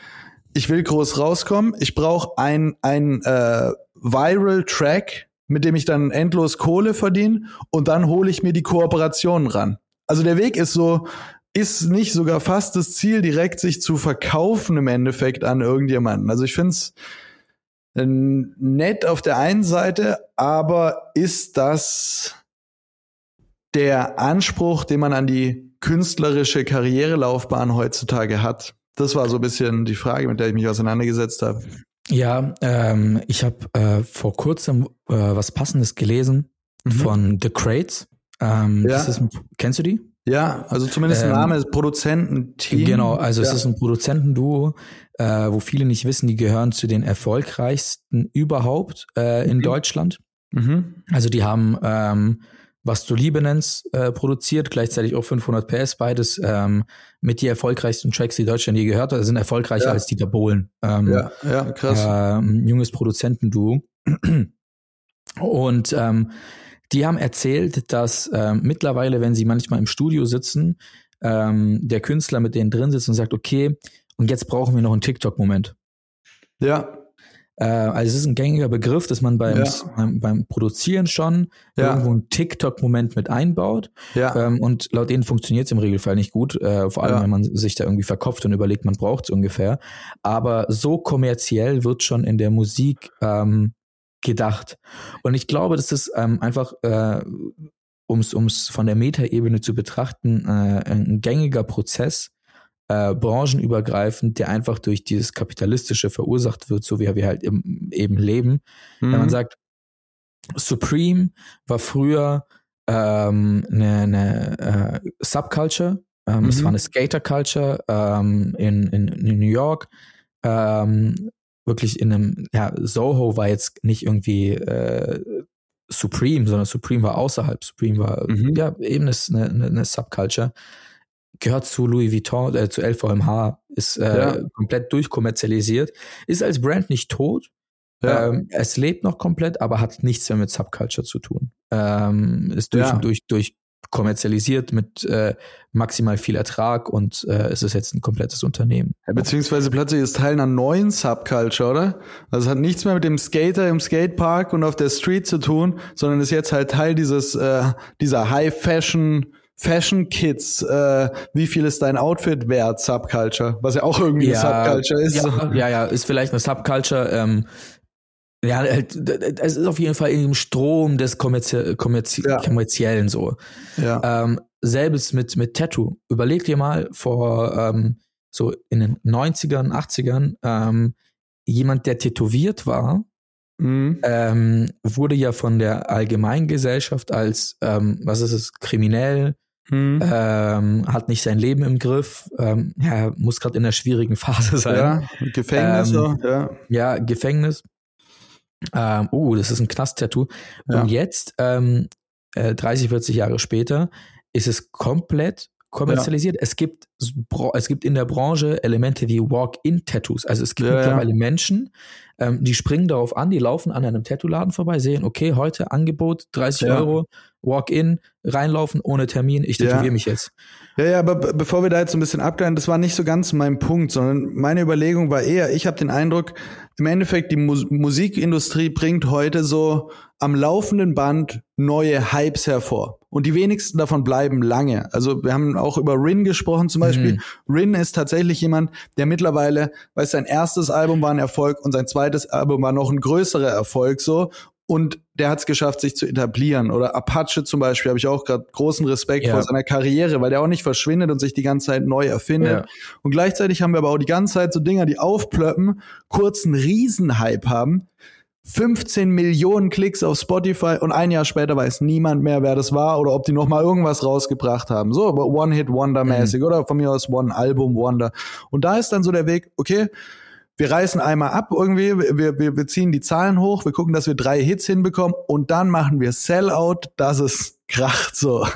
ich will groß rauskommen, ich brauche ein, ein äh, Viral-Track, mit dem ich dann endlos Kohle verdiene und dann hole ich mir die Kooperationen ran. Also der Weg ist so, ist nicht sogar fast das Ziel, direkt sich zu verkaufen im Endeffekt an irgendjemanden. Also ich finde es äh, nett auf der einen Seite, aber ist das der Anspruch, den man an die künstlerische Karrierelaufbahn heutzutage hat? Das war so ein bisschen die Frage, mit der ich mich auseinandergesetzt habe. Ja, ähm, ich habe äh, vor kurzem äh, was Passendes gelesen mhm. von The Crates. Ähm, ja. ist, kennst du die? Ja, also zumindest ähm, Name ist Produzententeam. Genau, also ja. es ist ein Produzentenduo, äh, wo viele nicht wissen, die gehören zu den erfolgreichsten überhaupt äh, in mhm. Deutschland. Mhm. Also die haben ähm, was du Liebe nennst, äh, produziert, gleichzeitig auch 500 PS, beides ähm, mit die erfolgreichsten Tracks, die Deutschland je gehört hat, sind erfolgreicher ja. als Dieter Bohlen. Ähm, ja, ja, krass. Äh, junges Produzentenduo. Und ähm, die haben erzählt, dass ähm, mittlerweile, wenn sie manchmal im Studio sitzen, ähm, der Künstler mit denen drin sitzt und sagt, okay, und jetzt brauchen wir noch einen TikTok-Moment. Ja. Äh, also es ist ein gängiger Begriff, dass man beim, ja. beim, beim, Produzieren schon ja. irgendwo einen TikTok-Moment mit einbaut. Ja. Ähm, und laut denen funktioniert es im Regelfall nicht gut, äh, vor allem wenn man sich da irgendwie verkopft und überlegt, man braucht es ungefähr. Aber so kommerziell wird schon in der Musik ähm, gedacht. Und ich glaube, dass das ähm, einfach äh, um es von der Metaebene zu betrachten, äh, ein gängiger Prozess äh, branchenübergreifend, der einfach durch dieses Kapitalistische verursacht wird, so wie wir halt im, eben leben. Mhm. Wenn man sagt, Supreme war früher ähm, eine, eine äh, Subculture, ähm, mhm. es war eine Skater-Culture ähm, in, in, in, New York, ähm, wirklich in einem, ja, Soho war jetzt nicht irgendwie äh, Supreme, sondern Supreme war außerhalb. Supreme war mhm. ja eben eine, eine, eine Subculture gehört zu Louis Vuitton, äh, zu LVMH, ist äh, Ja. komplett durchkommerzialisiert, ist als Brand nicht tot. Ja. Ähm, es lebt noch komplett, aber hat nichts mehr mit Subculture zu tun. Ähm, ist durch Ja. und durch, durch kommerzialisiert mit äh, maximal viel Ertrag und äh, es ist jetzt ein komplettes Unternehmen. Ja, beziehungsweise plötzlich ist Teil einer neuen Subculture, oder? Also es hat nichts mehr mit dem Skater im Skatepark und auf der Street zu tun, sondern ist jetzt halt Teil dieses äh, dieser High Fashion Fashion Kids, äh, wie viel ist dein Outfit wert, Subculture, was ja auch irgendwie eine Subculture ist. Ja, ja, ja, ist vielleicht eine Subculture. Ähm, ja, halt, es ist auf jeden Fall im Strom des Kommerzie Kommerzie Ja. kommerziellen so. ja. Ähm, selbst mit, mit Tattoo. Überleg dir mal vor ähm, so in den 90ern, 80ern, ähm, jemand, der tätowiert war, Mhm. ähm, wurde ja von der Allgemeingesellschaft als, ähm, was ist es, kriminell, Mhm. ähm, hat nicht sein Leben im Griff, ähm, ja, muss gerade in einer schwierigen Phase sein. ja, Gefängnis, Ähm, ja. Ja, Gefängnis. Ähm, oh, das ist ein Knast-Tattoo. Ja. Und jetzt, ähm, äh, 30, 40 Jahre später, ist es komplett kommerzialisiert. Es gibt es gibt in der Branche Elemente wie Walk-in-Tattoos. Also es gibt Ja, ja. mittlerweile Menschen, ähm, die springen darauf an, die laufen an einem Tattoo-Laden vorbei, sehen, okay, heute Angebot 30 Ja. Euro, Walk-in, reinlaufen ohne Termin, ich Ja. tätowiere mich jetzt. Ja, ja, aber be- bevor wir da jetzt so ein bisschen abgleiten, das war nicht so ganz mein Punkt, sondern meine Überlegung war eher, ich habe den Eindruck, im Endeffekt, die Mus Musikindustrie bringt heute so am laufenden Band neue Hypes hervor. Und die wenigsten davon bleiben lange. Also wir haben auch über Rin gesprochen zum Beispiel. Mhm. Rin ist tatsächlich jemand, der mittlerweile, weiß sein erstes Album war ein Erfolg und sein zweites Album war noch ein größerer Erfolg so. Und der hat es geschafft, sich zu etablieren. Oder Apache zum Beispiel habe ich auch gerade großen Respekt Ja. vor seiner Karriere, weil der auch nicht verschwindet und sich die ganze Zeit neu erfindet. Ja. Und gleichzeitig haben wir aber auch die ganze Zeit so Dinger, die aufplöppen, kurz einen Riesenhype haben. 15 Millionen Klicks auf Spotify und ein Jahr später weiß niemand mehr, wer das war oder ob die noch mal irgendwas rausgebracht haben. So, aber One-Hit-Wonder-mäßig oder von mir aus One-Album-Wonder. Und da ist dann so der Weg, okay, wir reißen einmal ab irgendwie, wir, wir, wir ziehen die Zahlen hoch, wir gucken, dass wir drei Hits hinbekommen und dann machen wir Sellout, dass es kracht so.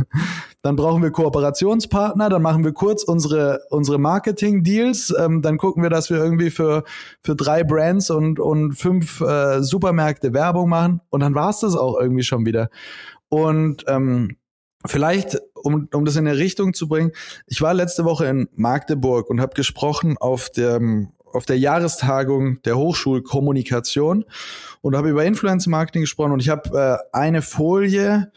Dann brauchen wir Kooperationspartner, dann machen wir kurz unsere, unsere Marketing-Deals, ähm, dann gucken wir, dass wir irgendwie für, für drei Brands und, und fünf äh, Supermärkte Werbung machen. Und dann war's das auch irgendwie schon wieder. Und ähm, vielleicht, um, um das in eine Richtung zu bringen, ich war letzte Woche in Magdeburg und habe gesprochen auf dem auf der Jahrestagung der Hochschulkommunikation und habe über Influencer Marketing gesprochen. Und ich habe äh, eine Folie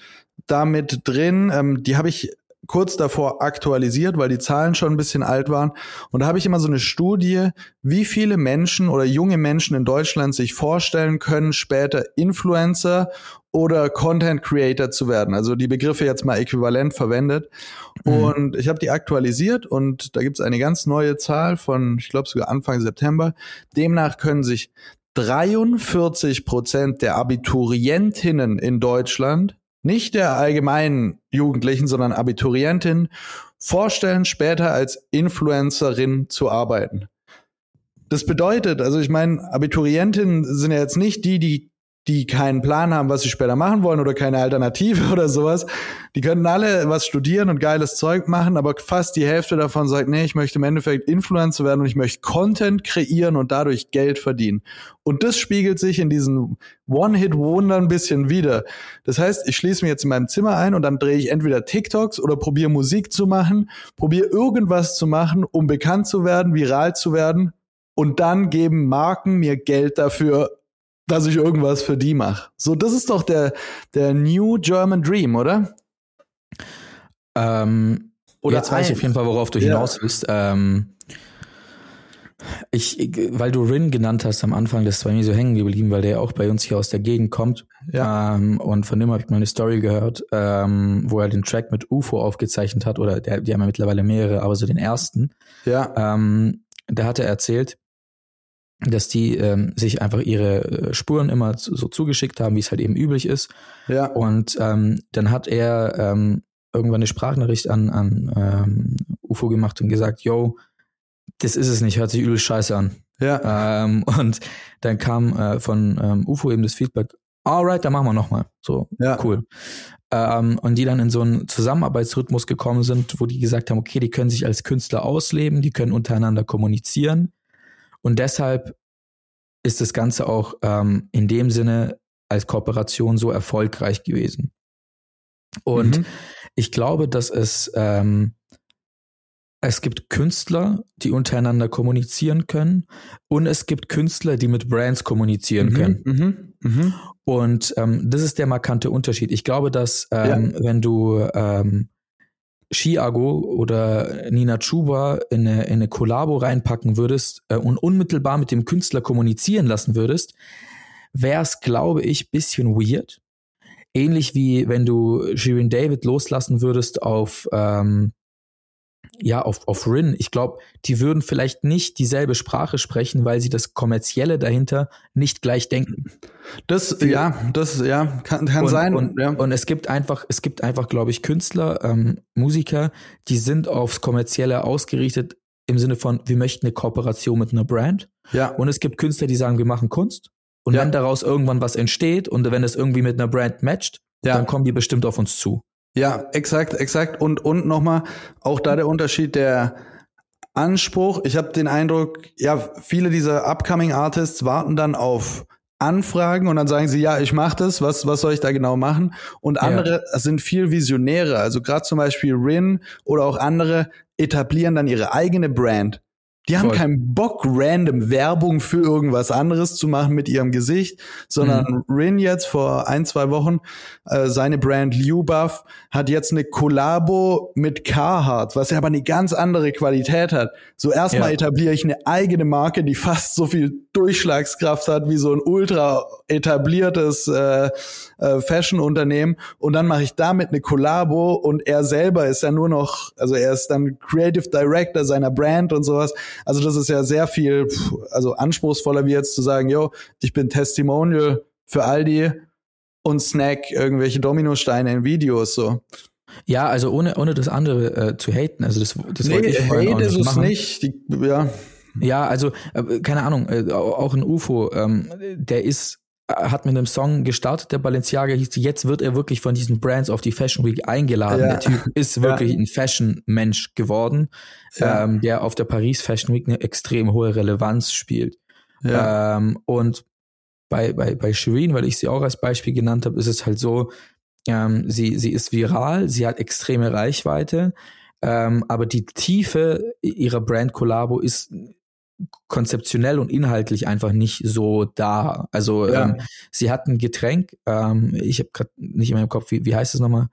damit drin, ähm, die habe ich kurz davor aktualisiert, weil die Zahlen schon ein bisschen alt waren. Und da habe ich immer so eine Studie, wie viele Menschen oder junge Menschen in Deutschland sich vorstellen können, später Influencer oder Content Creator zu werden. Also die Begriffe jetzt mal äquivalent verwendet. Mhm. Und ich habe die aktualisiert und da gibt es eine ganz neue Zahl von, ich glaube sogar Anfang September. Demnach können sich 43 Prozent der Abiturientinnen in Deutschland, nicht der allgemeinen Jugendlichen, sondern Abiturientinnen, vorstellen, später als Influencerin zu arbeiten. Das bedeutet, also ich meine, Abiturientinnen sind ja jetzt nicht die, die die keinen Plan haben, was sie später machen wollen oder keine Alternative oder sowas. Die können alle was studieren und geiles Zeug machen, aber fast die Hälfte davon sagt, nee, ich möchte im Endeffekt Influencer werden und ich möchte Content kreieren und dadurch Geld verdienen. Und das spiegelt sich in diesen One-Hit-Wonder ein bisschen wieder. Das heißt, ich schließe mich jetzt in meinem Zimmer ein und dann drehe ich entweder TikToks oder probiere Musik zu machen, probiere irgendwas zu machen, um bekannt zu werden, viral zu werden. Und dann geben Marken mir Geld dafür, dass ich irgendwas für die mache. So, das ist doch der, der New German Dream, oder? Ähm, Oder jetzt weiß ich auf jeden Fall, worauf du Ja. hinaus willst. Ähm, ich, ich- weil du Rin genannt hast am Anfang, das ist bei mir so hängen geblieben, weil der ja auch bei uns hier aus der Gegend kommt. Ja. Ähm, und von dem habe ich mal eine Story gehört, ähm, wo er den Track mit UFO aufgezeichnet hat, oder der, die haben ja mittlerweile mehrere, aber so den ersten. Ja. Ähm, da hat er erzählt, dass die ähm, sich einfach ihre äh, Spuren immer so zugeschickt haben, wie es halt eben üblich ist. Ja. Und ähm, dann hat er ähm, irgendwann eine Sprachnachricht an, an ähm, UFO gemacht und gesagt, yo, das ist es nicht, hört sich übel scheiße an. Ja. Ähm, und dann kam äh, von ähm, UFO eben das Feedback, alright, dann machen wir nochmal. So, Ja. cool. Ähm, und die dann in so einen Zusammenarbeitsrhythmus gekommen sind, wo die gesagt haben, okay, die können sich als Künstler ausleben, die können untereinander kommunizieren. Und deshalb ist das Ganze auch ähm, in dem Sinne als Kooperation so erfolgreich gewesen. Und Mhm. ich glaube, dass es ähm, es gibt Künstler, die untereinander kommunizieren können, und es gibt Künstler, die mit Brands kommunizieren können. Mhm. Mhm. Und ähm, das ist der markante Unterschied. Ich glaube, dass ähm, wenn du ähm, Chiago oder Nina Chuba in eine, in eine Kollabo reinpacken würdest äh, und unmittelbar mit dem Künstler kommunizieren lassen würdest, wäre es, glaube ich, bisschen weird. Ähnlich wie wenn du Shirin David loslassen würdest auf ähm, ja, auf, auf Rin. Ich glaube, die würden vielleicht nicht dieselbe Sprache sprechen, weil sie das Kommerzielle dahinter nicht gleich denken. Das, ja, das, ja, kann, kann und, sein. Und, ja. und es gibt einfach, es gibt einfach, glaube ich, Künstler, ähm, Musiker, die sind aufs Kommerzielle ausgerichtet im Sinne von, wir möchten eine Kooperation mit einer Brand. ja. Und es gibt Künstler, die sagen, wir machen Kunst. Und Ja. wenn daraus irgendwann was entsteht und wenn es irgendwie mit einer Brand matcht, Ja. dann kommen die bestimmt auf uns zu. Ja, exakt, exakt. Und, und nochmal, auch da der Unterschied der Anspruch. Ich habe den Eindruck, ja, viele dieser Upcoming Artists warten dann auf Anfragen und dann sagen sie, ja, ich mache das, was, was soll ich da genau machen? Und andere sind viel visionärer. Also gerade zum Beispiel Rin oder auch andere etablieren dann ihre eigene Brand. Die haben Voll. keinen Bock, random Werbung für irgendwas anderes zu machen mit ihrem Gesicht, sondern Rin jetzt vor ein, zwei Wochen, äh, seine Brand Liu Buff hat jetzt eine Kollabo mit Carhartt, was ja aber eine ganz andere Qualität hat. So erstmal Ja. etabliere ich eine eigene Marke, die fast so viel Durchschlagskraft hat wie so ein ultra etabliertes äh, äh, Fashion-Unternehmen und dann mache ich damit eine Kollabo und er selber ist ja nur noch, also er ist dann Creative Director seiner Brand und sowas. Also das ist ja sehr viel, also anspruchsvoller wie jetzt zu sagen, yo, ich bin Testimonial für Aldi und snack irgendwelche Dominosteine in Videos so. Ja, also ohne, ohne das andere äh, zu haten. Also das, das wollte ich auch hate ist nicht es machen. nicht. Die, ja, Ja, also äh, keine Ahnung, äh, auch ein UFO, ähm, der ist äh, hat mit einem Song gestartet, der Balenciaga hieß, jetzt wird er wirklich von diesen Brands auf die Fashion Week eingeladen. Ja. Der Typ ist wirklich ein Fashion-Mensch geworden, Ja. ähm, der auf der Paris Fashion Week eine extrem hohe Relevanz spielt. ja. Ähm, und bei, bei, bei Shireen, weil ich sie auch als Beispiel genannt habe, ist es halt so, ähm, sie, sie ist viral, sie hat extreme Reichweite, ähm, aber die Tiefe ihrer Brand-Kollabo ist konzeptionell und inhaltlich einfach nicht so da. Also Ja. ähm, sie hat ein Getränk, ähm, ich habe gerade nicht in meinem Kopf, wie, wie heißt es nochmal?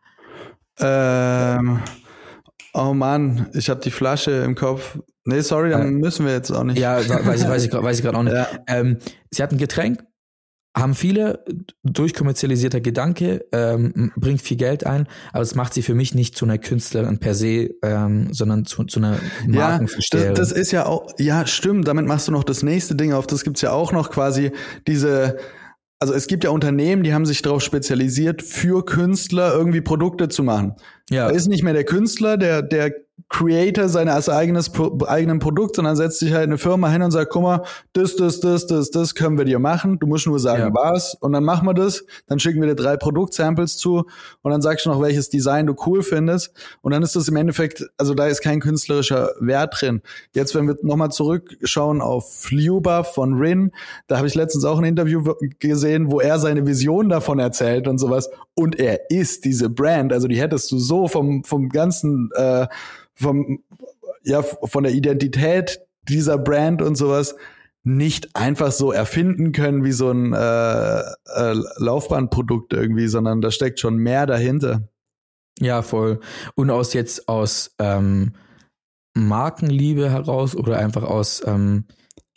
Ähm, oh Mann, ich habe die Flasche im Kopf. Nee, sorry, dann Äh, müssen wir jetzt auch nicht. Ja, weiß ich, weiß ich, weiß ich gerade auch nicht. Ja. Ähm, sie hat ein Getränk, haben viele durchkommerzialisierter Gedanke, ähm, bringt viel Geld ein, aber es macht sie für mich nicht zu einer Künstlerin per se, ähm, sondern zu, zu einer Ja, Markenversteherin. das, das ist ja auch, ja, stimmt, damit machst du noch das nächste Ding auf. Das gibt's ja auch noch quasi diese, also es gibt ja Unternehmen, die haben sich darauf spezialisiert, für Künstler irgendwie Produkte zu machen. Ja, Da ist nicht mehr der Künstler, der, der Creator seines eigenes, eigenen Produkt, sondern setzt sich halt eine Firma hin und sagt, guck mal, das, das, das, das, das können wir dir machen. Du musst nur sagen, Ja. was. Und dann machen wir das. Dann schicken wir dir drei Produktsamples zu und dann sagst du noch, welches Design du cool findest. Und dann ist das im Endeffekt, also da ist kein künstlerischer Wert drin. Jetzt, wenn wir nochmal zurückschauen auf Liuba von Rin, da habe ich letztens auch ein Interview gesehen, wo er seine Vision davon erzählt und sowas. Und er ist diese Brand. Also die hättest du so vom, vom ganzen, äh, vom, ja, von der Identität dieser Brand und sowas nicht einfach so erfinden können wie so ein äh, äh, Laufbahnprodukt irgendwie, sondern da steckt schon mehr dahinter. ja, voll. Und aus jetzt aus ähm, Markenliebe heraus oder einfach aus ähm,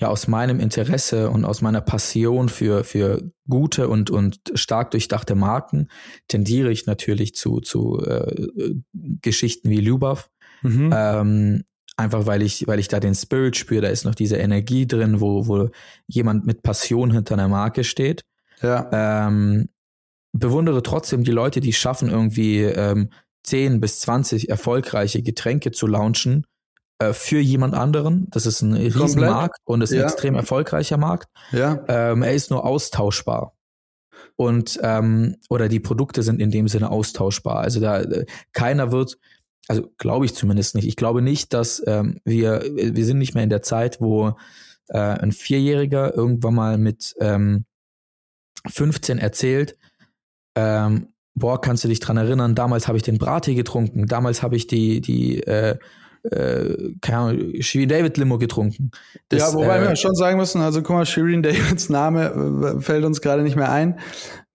ja aus meinem Interesse und aus meiner Passion für für gute und und stark durchdachte Marken tendiere ich natürlich zu zu äh, Geschichten wie Lubov. Mhm. Ähm, einfach weil ich, weil ich da den Spirit spüre, da ist noch diese Energie drin, wo, wo jemand mit Passion hinter einer Marke steht. ja. Ähm, bewundere trotzdem die Leute, die schaffen, irgendwie ähm, 10 bis 20 erfolgreiche Getränke zu launchen äh, für jemand anderen. Das ist ein. Riesenmarkt und ist ein Ja. extrem erfolgreicher Markt. Ja. Ähm, er ist nur austauschbar. und ähm, oder die Produkte sind in dem Sinne austauschbar. Also da äh, keiner wird, also glaube ich zumindest nicht. Ich glaube nicht, dass ähm, wir wir sind nicht mehr in der Zeit, wo äh, ein Vierjähriger irgendwann mal mit ähm, 15 erzählt, ähm, boah, kannst du dich dran erinnern, damals habe ich den Brattee getrunken, damals habe ich die, die, äh, äh, keine Ahnung, Shirin David Limo getrunken. Das, ja, wobei äh, wir schon sagen müssen, also guck mal, Shirin Davids Name äh, fällt uns gerade nicht mehr ein.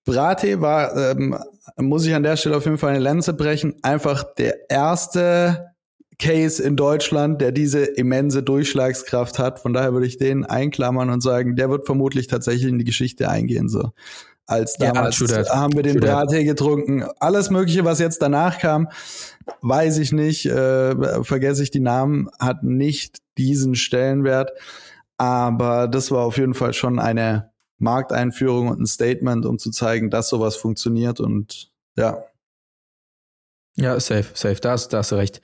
Brattee war, ähm, muss ich an der Stelle auf jeden Fall eine Lanze brechen, einfach der erste Case in Deutschland, der diese immense Durchschlagskraft hat. Von daher würde ich den einklammern und sagen, der wird vermutlich tatsächlich in die Geschichte eingehen. So als damals ja, haben wir den Brattee getrunken. Alles Mögliche, was jetzt danach kam, weiß ich nicht, äh, vergesse ich die Namen, hat nicht diesen Stellenwert. Aber das war auf jeden Fall schon eine Markteinführung und ein Statement, um zu zeigen, dass sowas funktioniert und ja. Ja, safe, safe, da hast, da hast du recht.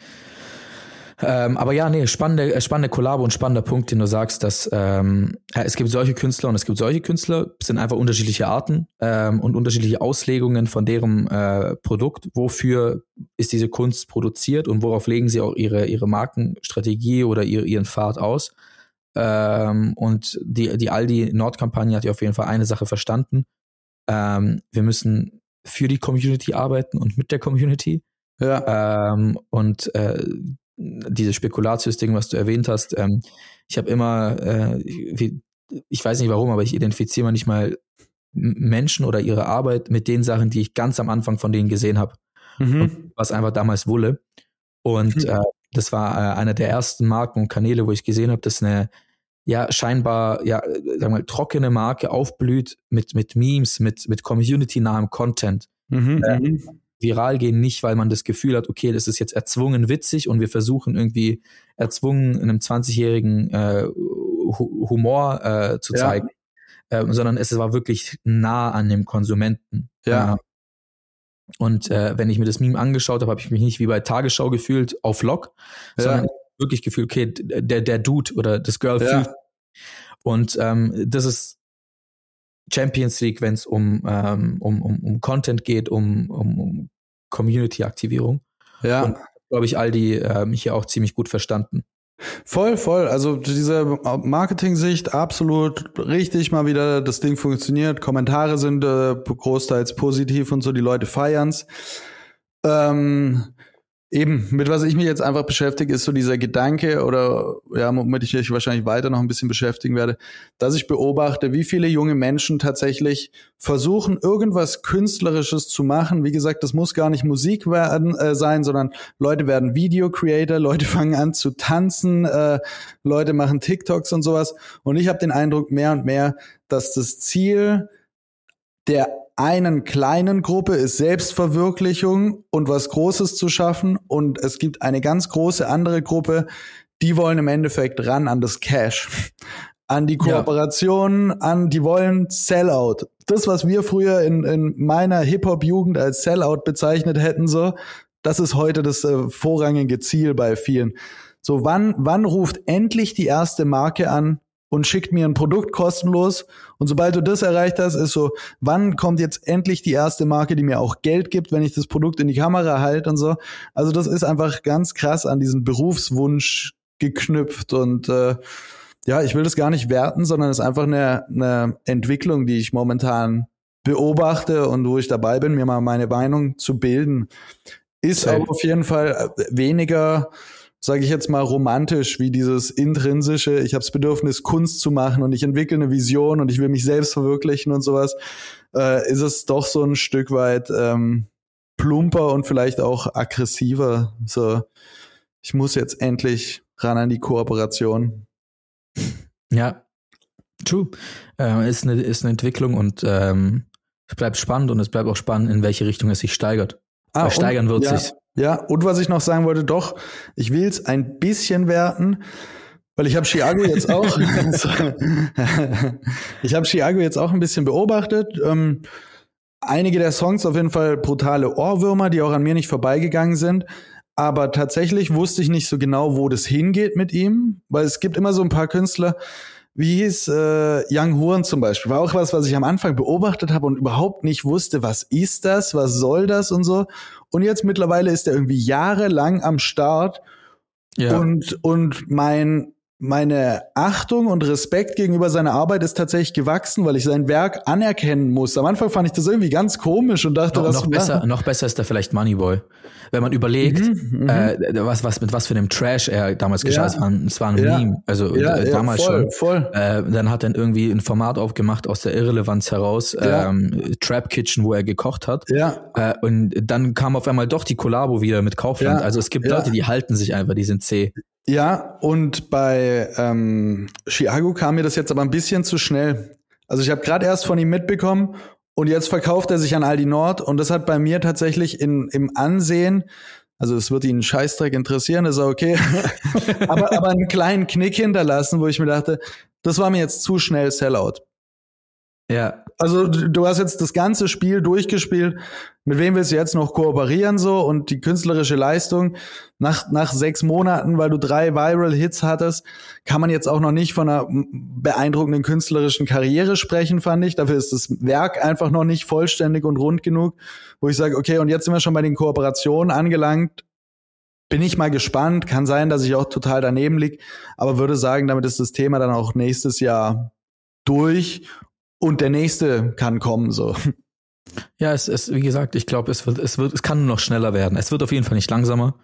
Ähm, aber ja, nee, spannende, äh, spannende Kollabo und spannender Punkt, den du sagst, dass ähm, es gibt solche Künstler und es gibt solche Künstler, es sind einfach unterschiedliche Arten ähm, und unterschiedliche Auslegungen von deren äh, Produkt. Wofür ist diese Kunst produziert und worauf legen sie auch ihre, ihre Markenstrategie oder ihre, ihren Pfad aus? Ähm, und die, die Aldi-Nord-Kampagne hat ja auf jeden Fall eine Sache verstanden. Ähm, wir müssen für die Community arbeiten und mit der Community. Ja. Ähm, und äh, dieses Spekulatius-Ding, was du erwähnt hast, ähm, ich habe immer, äh, wie, ich weiß nicht warum, aber ich identifiziere manchmal Menschen oder ihre Arbeit mit den Sachen, die ich ganz am Anfang von denen gesehen habe. Mhm. Was einfach damals Wulle. Und mhm. äh, das war äh, einer der ersten Marken und Kanäle, wo ich gesehen habe, dass eine ja scheinbar ja sagen wir mal trockene Marke aufblüht mit mit Memes, mit mit Community nahem Content. Mhm. Äh, mhm viral gehen, nicht weil man das Gefühl hat, okay, das ist jetzt erzwungen witzig und wir versuchen irgendwie erzwungen einem 20-jährigen äh, Humor äh, zu zeigen, ja. äh, sondern es war wirklich nah an dem Konsumenten. Ja. Äh, und äh, wenn ich mir das Meme angeschaut habe, habe ich mich nicht wie bei Tagesschau gefühlt auf Lock, ja. sondern wirklich gefühlt, okay, der, der Dude oder das Girl ja. fühlt. Und ähm, das ist Champions League, wenn es um, ähm, um, um, um Content geht, um, um, um Community-Aktivierung. Ja. Und glaube ich, all die äh, mich hier auch ziemlich gut verstanden. Voll, voll. Also diese Marketing-Sicht absolut richtig mal wieder. Das Ding funktioniert. Kommentare sind äh, großteils positiv und so. Die Leute feiern's. Ähm, Eben, mit was ich mich jetzt einfach beschäftige, ist so dieser Gedanke oder ja, womit ich mich wahrscheinlich weiter noch ein bisschen beschäftigen werde, dass ich beobachte, wie viele junge Menschen tatsächlich versuchen, irgendwas Künstlerisches zu machen. Wie gesagt, das muss gar nicht Musik werden, äh, sein, sondern Leute werden Video Creator, Leute fangen an zu tanzen, äh, Leute machen TikToks und sowas. Und ich habe den Eindruck mehr und mehr, dass das Ziel der einen kleinen Gruppe ist Selbstverwirklichung und was Großes zu schaffen und es gibt eine ganz große andere Gruppe, die wollen im Endeffekt ran an das Cash, an die Kooperation, ja. an die wollen Sellout. Das, was wir früher in, in meiner Hip-Hop-Jugend als Sellout bezeichnet hätten, so, das ist heute das äh, vorrangige Ziel bei vielen. So, wann, wann ruft endlich die erste Marke an, und schickt mir ein Produkt kostenlos. Und sobald du das erreicht hast, ist so, wann kommt jetzt endlich die erste Marke, die mir auch Geld gibt, wenn ich das Produkt in die Kamera halte und so. Also das ist einfach ganz krass an diesen Berufswunsch geknüpft und äh, ja, ich will das gar nicht werten, sondern es ist einfach eine, eine Entwicklung, die ich momentan beobachte und wo ich dabei bin, mir mal meine Meinung zu bilden. Ist aber auf jeden Fall weniger sage ich jetzt mal, romantisch wie dieses intrinsische, ich habe das Bedürfnis, Kunst zu machen und ich entwickle eine Vision und ich will mich selbst verwirklichen und sowas, äh, ist es doch so ein Stück weit ähm, plumper und vielleicht auch aggressiver. So, ich muss jetzt endlich ran an die Kooperation. Ja, true. Äh, ist, eine, ist eine Entwicklung und ähm, es bleibt spannend und es bleibt auch spannend, in welche Richtung es sich steigert. Ah, steigern wird ja, sich. Ja, und was ich noch sagen wollte, doch, ich will es ein bisschen werten, weil ich habe Chiago jetzt auch, ich habe Chiago jetzt auch ein bisschen beobachtet. Ähm, einige der Songs auf jeden Fall brutale Ohrwürmer, die auch an mir nicht vorbeigegangen sind. Aber tatsächlich wusste ich nicht so genau, wo das hingeht mit ihm, weil es gibt immer so ein paar Künstler, wie hieß äh, Young Horn zum Beispiel, war auch was, was ich am Anfang beobachtet habe und überhaupt nicht wusste, was ist das, was soll das und so. Und jetzt mittlerweile ist er irgendwie jahrelang am Start Ja. und, und mein, meine Achtung und Respekt gegenüber seiner Arbeit ist tatsächlich gewachsen, weil ich sein Werk anerkennen muss. Am Anfang fand ich das irgendwie ganz komisch und dachte, noch, was noch besser, noch besser ist da vielleicht Moneyboy. Wenn man überlegt, Mhm, äh, was, was, mit was für einem Trash er damals geschah, Ja. es war, ein- Ja. Meme, also ja, äh, damals voll, schon. voll. Äh, dann hat er irgendwie ein Format aufgemacht aus der Irrelevanz heraus, ähm, Trap Kitchen, wo er gekocht hat. Ja, Äh, und dann kam auf einmal doch die Kollabo wieder mit Kaufland. Also es gibt. Leute, die halten sich einfach, die sind zäh. Ja, und bei ähm, Chiago kam mir das jetzt aber ein bisschen zu schnell. Also ich habe gerade erst von ihm mitbekommen und jetzt verkauft er sich an Aldi Nord und das hat bei mir tatsächlich in, im Ansehen, also es wird ihn Scheißdreck interessieren, ist okay, aber, aber einen kleinen Knick hinterlassen, wo ich mir dachte, das war mir jetzt zu schnell Sellout. Ja, Also du hast jetzt das ganze Spiel durchgespielt. Mit wem willst du jetzt noch kooperieren so und die künstlerische Leistung nach nach sechs Monaten, weil du drei Viral Hits hattest, kann man jetzt auch noch nicht von einer beeindruckenden künstlerischen Karriere sprechen, fand ich. Dafür ist das Werk einfach noch nicht vollständig und rund genug, wo ich sage, okay, und jetzt sind wir schon bei den Kooperationen angelangt. Bin ich mal gespannt. Kann sein, dass ich auch total daneben lieg, aber würde sagen, damit ist das Thema dann auch nächstes Jahr durch und der nächste kann kommen so. ja, es ist, wie gesagt, ich glaube, es wird, es wird, es kann nur noch schneller werden. Es wird auf jeden Fall nicht langsamer.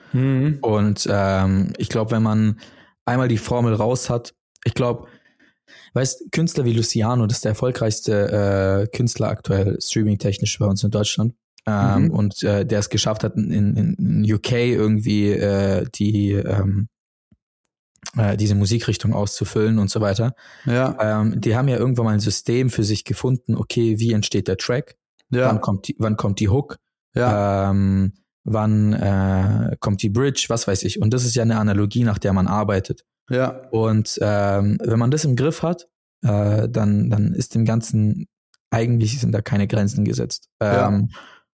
Und ähm, ich glaube, wenn man einmal die Formel raus hat, ich glaube, weißt, Künstler wie Luciano, das ist der erfolgreichste äh, Künstler aktuell streaming-technisch bei uns in Deutschland. Ähm, Mhm. Und äh, der es geschafft hat, in, in, in UK irgendwie äh, die ähm, äh, diese Musikrichtung auszufüllen und so weiter. Ja, Ähm, die haben ja irgendwann mal ein System für sich gefunden, okay, wie entsteht der Track, ja, wann kommt die, wann kommt die Hook, ja, ähm, wann äh, kommt die Bridge, was weiß ich. Und das ist ja eine Analogie, nach der man arbeitet. ja, Und ähm, wenn man das im Griff hat, äh, dann, dann ist dem Ganzen, eigentlich sind da keine Grenzen gesetzt. Ja.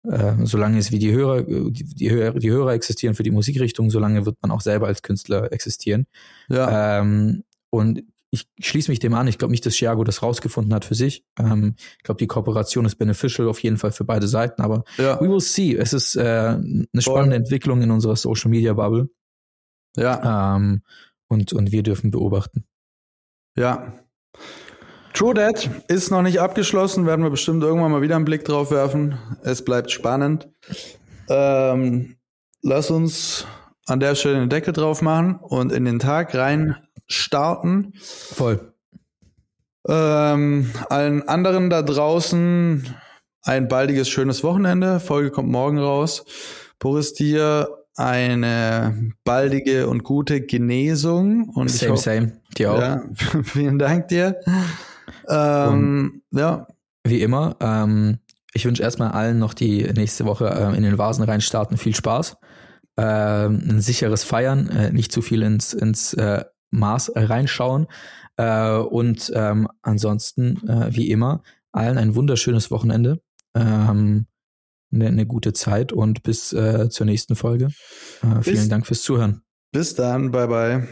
Ähm, äh, solange es wie die Hörer, die, die, Hörer, die Hörer existieren für die Musikrichtung, solange wird man auch selber als Künstler existieren. ja, Ähm, und ich schließe mich dem an. Ich glaube nicht, dass Thiago das rausgefunden hat für sich. Ähm, ich glaube, die Kooperation ist beneficial auf jeden Fall für beide Seiten. Aber ja, we will see. Es ist äh, eine spannende Entwicklung in unserer Social Media Bubble. ja, Ähm, und, und wir dürfen beobachten. ja. True That ist noch nicht abgeschlossen, werden wir bestimmt irgendwann mal wieder einen Blick drauf werfen. Es bleibt spannend. Ähm, lass uns an der Stelle den Deckel drauf machen und in den Tag rein starten. Voll. Ähm, allen anderen da draußen ein baldiges, schönes Wochenende. Folge kommt morgen raus. Boris, dir eine baldige und gute Genesung. Und Same, hoffe- same. Dir auch. Ja, vielen Dank dir. Ähm, ja, Wie immer. Ähm, ich wünsche erstmal allen noch die nächste Woche äh, in den Vasen reinstarten. Viel Spaß. Ähm, ein sicheres Feiern, äh, nicht zu viel ins, ins äh, Maß reinschauen. Äh, und ähm, ansonsten, äh, wie immer, allen ein wunderschönes Wochenende. Ähm, eine, eine gute Zeit und bis äh, zur nächsten Folge. Äh, vielen Bis- Dank fürs Zuhören. bis dann. Bye, bye.